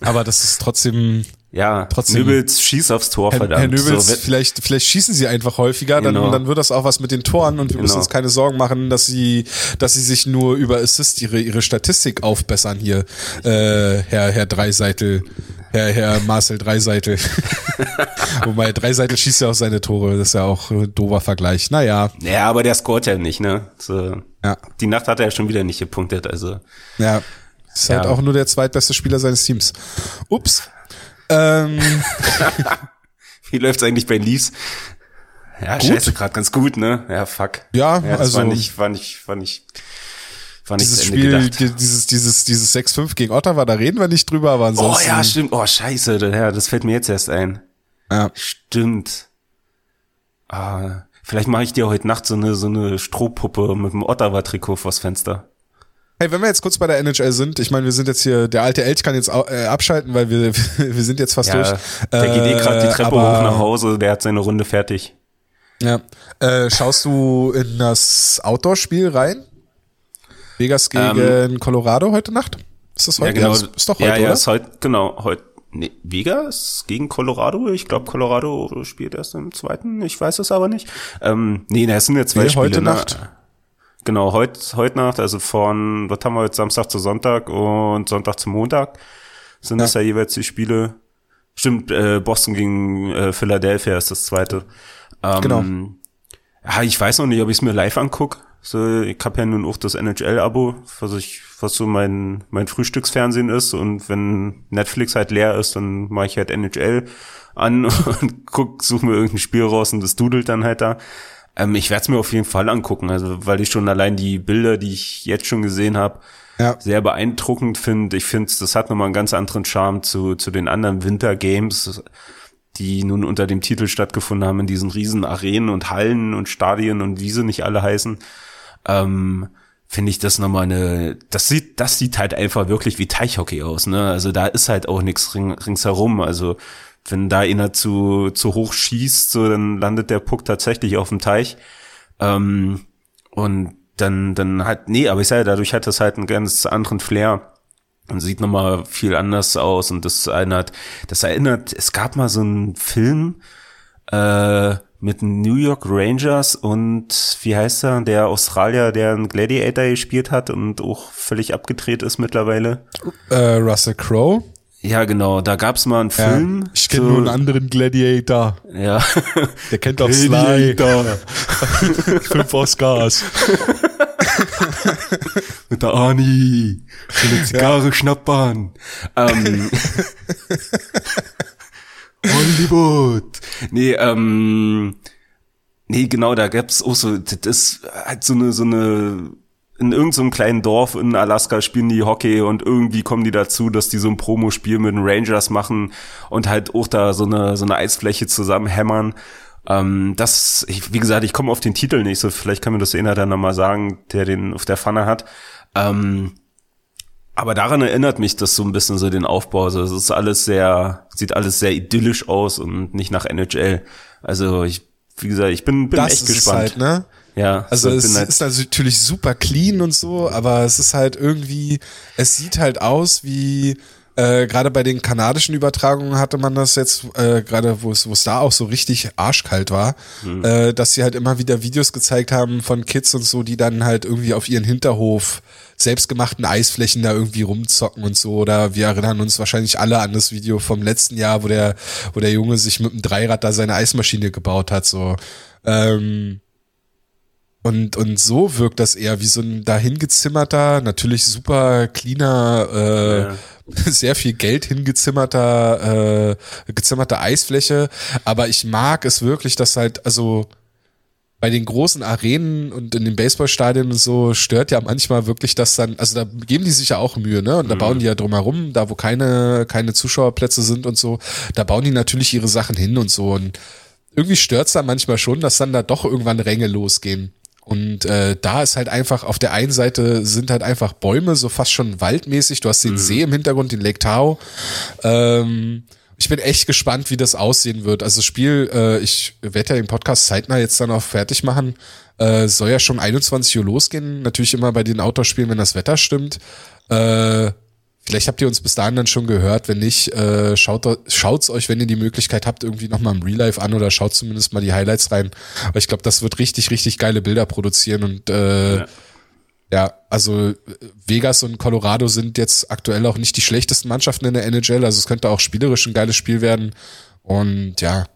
aber das ist trotzdem, Ja, Trotzdem- Nübels schieß aufs Tor, Herr, verdammt. Herr Nöbels, So, vielleicht, vielleicht schießen sie einfach häufiger, dann, Genau. dann wird das auch was mit den Toren und wir müssen Genau. uns keine Sorgen machen, dass sie, dass sie sich nur über Assist ihre, ihre Statistik aufbessern hier, äh, Herr, Herr Dreiseitel, Herr, Herr Marcel Dreiseitel. Wobei Dreiseitel schießt ja auch seine Tore, das ist ja auch ein doofer Vergleich. Naja, ja, aber der scoret ja nicht, ne? So, ja, die Nacht hat er ja schon wieder nicht gepunktet, also. ja. Ist halt Ja. auch nur der zweitbeste Spieler seines Teams. Ups. Ähm, Wie läuft's eigentlich bei den Leafs? Ja, Gut. scheiße, gerade ganz gut, ne? Ja, fuck. Ja, das also- war nicht, war nicht, war nicht, war nicht dieses Spiel, dieses, dieses, dieses 6-5 gegen Ottawa, da reden wir nicht drüber, aber Oh ansonsten. ja, stimmt. Oh, scheiße. Ja, das fällt mir jetzt erst ein. ja. Stimmt. Ah, vielleicht mache ich dir heute Nacht so eine, so eine Strohpuppe mit einem Ottawa-Trikot vors Fenster. Hey, wenn wir jetzt kurz bei der NHL sind, ich meine, wir sind jetzt hier, der alte Elch kann jetzt äh, abschalten, weil wir, wir sind jetzt fast Ja, durch. der geht eh gerade die Äh, Treppe aber- hoch nach Hause, der hat seine Runde fertig. Ja. Äh, schaust du in das Outdoor-Spiel rein? Vegas gegen Colorado heute Nacht? Ist das heute? Ähm, Ja, genau. das ist doch heute, ja, ja, oder? ist heute, genau, heute. Nee, Vegas gegen Colorado. Ich glaube, Colorado spielt erst im zweiten. Ich weiß es aber nicht. Ähm, nee, das sind ja zwei Nee, Spiele. heute ne? Nacht. Genau, heute, heute Nacht, also von, was haben wir heute, Samstag zu Sonntag und Sonntag zu Montag sind das ja jeweils die Spiele. Stimmt, äh, Boston gegen äh, Philadelphia ist das zweite. Ähm, Genau. Ja, ich weiß noch nicht, ob ich es mir live anguck. So, ich habe ja nun auch das NHL-Abo, was ich, was so mein mein Frühstücksfernsehen ist. Und wenn Netflix halt leer ist, dann mache ich halt NHL an und guck, suche mir irgendein Spiel raus und das dudelt dann halt da. Ähm, ich werde es mir auf jeden Fall angucken, also weil ich schon allein die Bilder, die ich jetzt schon gesehen habe, Ja. sehr beeindruckend finde. Ich finde, das hat nochmal einen ganz anderen Charme zu, zu den anderen Winter Games, die nun unter dem Titel stattgefunden haben in diesen riesen Arenen und Hallen und Stadien und wie sie nicht alle heißen. Ähm, finde ich das nochmal eine, das sieht, das sieht halt einfach wirklich wie Teichhockey aus, ne? Also da ist halt auch nichts ring, ringsherum. Also wenn da einer zu, zu hoch schießt, so dann landet der Puck tatsächlich auf dem Teich. Ähm, und dann, dann halt, nee, aber ich sage, dadurch hat das halt einen ganz anderen Flair und sieht nochmal viel anders aus und das erinnert, das erinnert, es gab mal so einen Film äh, mit New York Rangers und wie heißt er, der Australier, der einen Gladiator gespielt hat und auch völlig abgedreht ist mittlerweile. Äh, Russell Crowe. Ja, genau, da gab's mal einen Film. Ja. Ich kenne so- nur einen anderen Gladiator. Ja, Der kennt doch Sly. Fünf Oscars. mit der Ani. Schöne Zigarre ja. schnappern. Ähm, Hollywood. Nee, ähm, nee, genau, da gab's auch so, das ist halt so eine, so eine, in irgendeinem so kleinen Dorf in Alaska spielen die Hockey und irgendwie kommen die dazu, dass die so ein Promospiel mit den Rangers machen und halt auch da so eine, so eine Eisfläche zusammen hämmern. Ähm, das, ich, wie gesagt, ich komme auf den Titel nicht, so vielleicht kann mir das einer dann nochmal sagen, der den auf der Pfanne hat. Ähm, aber daran erinnert mich das so ein bisschen so den Aufbau. Also es ist alles sehr, sieht alles sehr idyllisch aus und nicht nach NHL. Also ich, wie gesagt, ich bin, bin das echt gespannt. Halt, ne? Ja. Also es halt ist natürlich super clean und so, aber es ist halt irgendwie, es sieht halt aus wie äh, gerade bei den kanadischen Übertragungen hatte man das jetzt, äh, gerade wo es, wo es da auch so richtig arschkalt war, mhm. äh, dass sie halt immer wieder Videos gezeigt haben von Kids und so, die dann halt irgendwie auf ihren Hinterhof selbstgemachten Eisflächen da irgendwie rumzocken und so. Oder wir erinnern uns wahrscheinlich alle an das Video vom letzten Jahr, wo der, wo der Junge sich mit dem Dreirad da seine Eismaschine gebaut hat. So. Ähm, und, und so wirkt das eher wie so ein dahingezimmerter, natürlich super cleaner, äh, ja. sehr viel Geld hingezimmerter, äh, gezimmerte Eisfläche. Aber ich mag es wirklich, dass halt, also bei den großen Arenen und in den Baseballstadien und so stört ja manchmal wirklich das dann, also da geben die sich ja auch Mühe, ne? Und da mhm. bauen die ja drumherum, da wo keine, keine Zuschauerplätze sind und so, da bauen die natürlich ihre Sachen hin und so. Und irgendwie stört's dann manchmal schon, dass dann da doch irgendwann Ränge losgehen. Und äh, da ist halt einfach, auf der einen Seite sind halt einfach Bäume, so fast schon waldmäßig. Du hast den mhm. See im Hintergrund, den Lake Tao. Ähm, ich bin echt gespannt, wie das aussehen wird. Also das Spiel, äh, ich werde ja den Podcast zeitnah jetzt dann auch fertig machen. Äh, soll ja schon 21 Uhr losgehen. Natürlich immer bei den Outdoor-Spielen, wenn das Wetter stimmt. Äh, Vielleicht habt ihr uns bis dahin dann schon gehört. Wenn nicht, äh, schaut schaut's euch, wenn ihr die Möglichkeit habt, irgendwie nochmal im Real Life an oder schaut zumindest mal die Highlights rein. Aber ich glaube, das wird richtig, richtig geile Bilder produzieren und äh, ja. ja. also Vegas und Colorado sind jetzt aktuell auch nicht die schlechtesten Mannschaften in der NHL. Also es könnte auch spielerisch ein geiles Spiel werden. Und ja,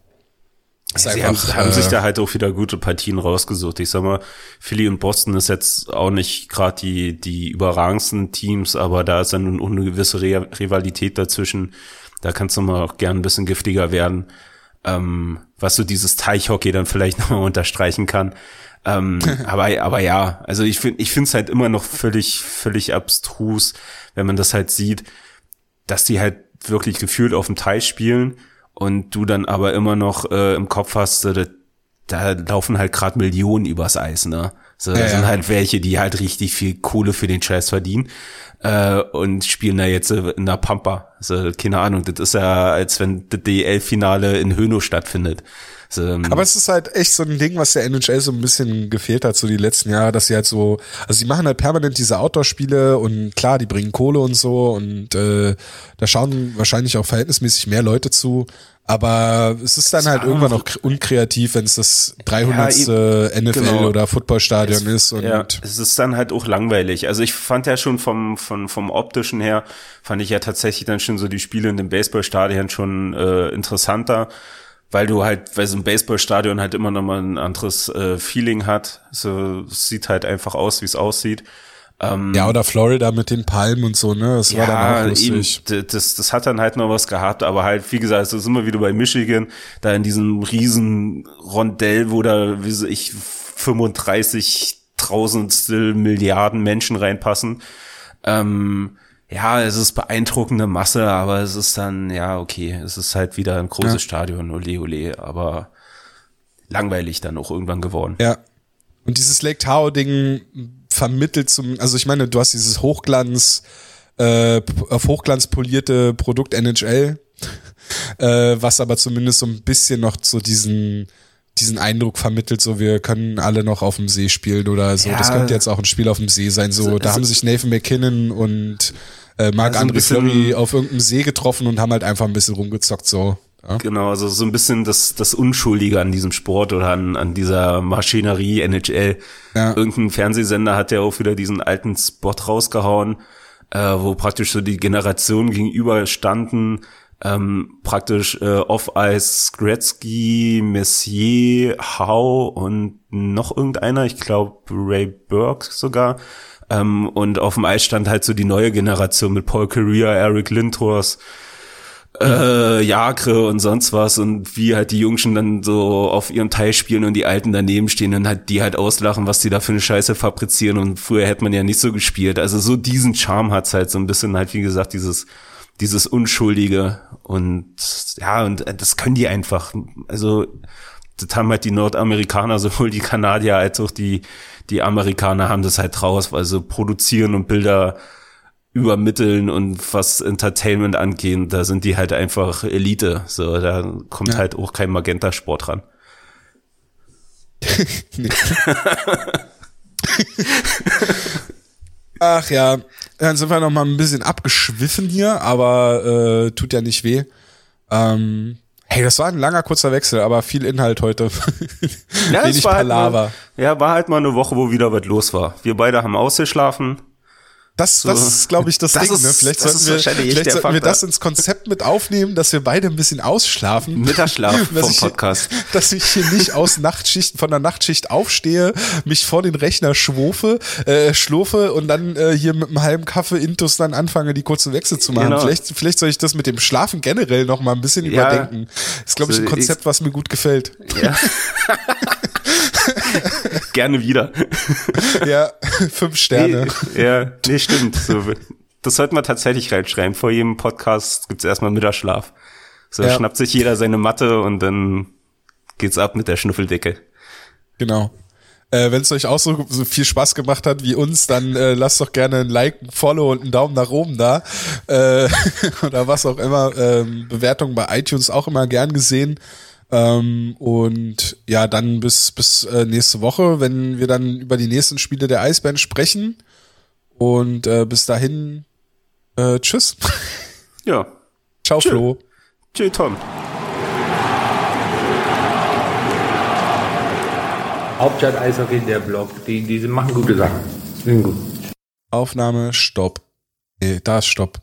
Sie einfach, haben, haben sich äh, da halt auch wieder gute Partien rausgesucht. Ich sag mal, Philly und Boston ist jetzt auch nicht gerade die, die überragendsten Teams, aber da ist dann eine gewisse Re Rivalität dazwischen. Da kannst du mal auch gern ein bisschen giftiger werden, ähm, was so dieses Teichhockey dann vielleicht nochmal unterstreichen kann. Ähm, aber, aber ja, also ich finde, ich finde es halt immer noch völlig, völlig abstrus, wenn man das halt sieht, dass die halt wirklich gefühlt auf dem Teich spielen und du dann aber immer noch äh, im Kopf hast, äh, da laufen halt gerade Millionen übers Eis, ne? So, ja, sind halt welche, die halt richtig viel Kohle für den Scheiß verdienen äh, und spielen da jetzt äh, in der Pampa. Also, keine Ahnung, das ist ja, als wenn das DL-Finale in Höno stattfindet. Ähm, Aber es ist halt echt so ein Ding, was der NHL so ein bisschen gefehlt hat, so die letzten Jahre, dass sie halt so, also sie machen halt permanent diese Outdoor-Spiele und klar, die bringen Kohle und so und äh, da schauen wahrscheinlich auch verhältnismäßig mehr Leute zu. Aber es ist dann halt irgendwann noch unkreativ, wenn es das 300. Ja, NFL genau. oder Footballstadion ist. Und ja, es ist dann halt auch langweilig. Also ich fand ja schon vom, vom, vom optischen her, fand ich ja tatsächlich dann schon so die Spiele in dem Baseballstadion schon äh, interessanter weil du halt, weil so ein Baseballstadion halt immer noch mal ein anderes äh, Feeling hat. So sieht halt einfach aus, wie es aussieht. Ähm, ja, oder Florida mit den Palmen und so, ne? Das ja, war dann auch lustig. Eben, das, das hat dann halt noch was gehabt, aber halt, wie gesagt, so sind wir wieder bei Michigan, da in diesem riesen Rondell, wo da, wie ich, 35.000 Milliarden Menschen reinpassen. Ähm, ja, es ist beeindruckende Masse, aber es ist dann, ja, okay, es ist halt wieder ein großes ja. Stadion, ole ole, aber langweilig dann auch irgendwann geworden. Ja. Und dieses Lake Tahoe-Ding vermittelt zum, also ich meine, du hast dieses Hochglanz, äh, auf Hochglanz polierte Produkt NHL, äh, was aber zumindest so ein bisschen noch so diesen, diesen Eindruck vermittelt, so wir können alle noch auf dem See spielen oder so. Ja. Das könnte jetzt auch ein Spiel auf dem See sein. So, da haben sich Nathan McKinnon und äh, Marc also André Fleury auf irgendeinem See getroffen und haben halt einfach ein bisschen rumgezockt so. Ja. Genau, also so ein bisschen das, das Unschuldige an diesem Sport oder an, an dieser Maschinerie NHL. Ja. Irgendein Fernsehsender hat ja auch wieder diesen alten Spot rausgehauen, äh, wo praktisch so die Generationen gegenüberstanden, ähm, praktisch äh, Off-Ice Gretzky, Messier, Howe und noch irgendeiner, ich glaube Ray Burke sogar. Ähm, und auf dem Eis stand halt so die neue Generation mit Paul Correa, Eric Lindhors, äh, Jagre und sonst was und wie halt die Jungschen dann so auf ihrem Teil spielen und die Alten daneben stehen und halt die halt auslachen, was die da für eine Scheiße fabrizieren und früher hätte man ja nicht so gespielt. Also so diesen Charme hat's halt so ein bisschen halt, wie gesagt, dieses, dieses Unschuldige und ja, und das können die einfach. Also das haben halt die Nordamerikaner, sowohl die Kanadier als auch die, die Amerikaner haben das halt raus, weil sie produzieren und Bilder übermitteln und was Entertainment angehen, da sind die halt einfach Elite. So, da kommt ja. halt auch kein Magenta-Sport ran. Ach ja, dann sind wir noch mal ein bisschen abgeschwiffen hier, aber äh, tut ja nicht weh. Ähm, hey, das war ein langer kurzer Wechsel, aber viel Inhalt heute. ja, Wenig war Palaver. Halt mal, ja, war halt mal eine Woche, wo wieder was los war. Wir beide haben ausgeschlafen. Das, so. das ist, glaube ich, das, das Ding. Ist, ne? Vielleicht sollten, wir, vielleicht sollten wir das ins Konzept mit aufnehmen, dass wir beide ein bisschen ausschlafen. Mittagsschlaf vom Podcast. Ich, dass ich hier nicht aus Nachtschichten, von der Nachtschicht aufstehe, mich vor den Rechner schwurfe, äh, schlurfe und dann äh, hier mit einem halben Kaffee Intus dann anfange, die kurzen Wechsel zu machen. Genau. Vielleicht, vielleicht soll ich das mit dem Schlafen generell noch mal ein bisschen ja. überdenken. Das ist, glaube ich, ein Konzept, was mir gut gefällt. Ja. Gerne wieder. Ja, fünf Sterne. Nee, ja, nee, stimmt. So, das sollte man tatsächlich reinschreiben. Vor jedem Podcast gibt's erstmal Mittagsschlaf. So ja. schnappt sich jeder seine Matte und dann geht's ab mit der Schnuffeldecke. Genau. Äh, Wenn es euch auch so, so viel Spaß gemacht hat wie uns, dann äh, lasst doch gerne ein Like, ein Follow und einen Daumen nach oben da. Äh, oder was auch immer. Ähm, Bewertungen bei iTunes auch immer gern gesehen. Ähm, und ja, dann bis, bis äh, nächste Woche, wenn wir dann über die nächsten Spiele der Eisband sprechen. Und äh, bis dahin, äh, tschüss. Ja. Ciao, Tschö. Flo. Tschüss, Tom. Hauptstadt Eishockey, der Blog. Die, die machen gute Sachen. Sind gut. Aufnahme, Stopp. Nee, da ist Stopp.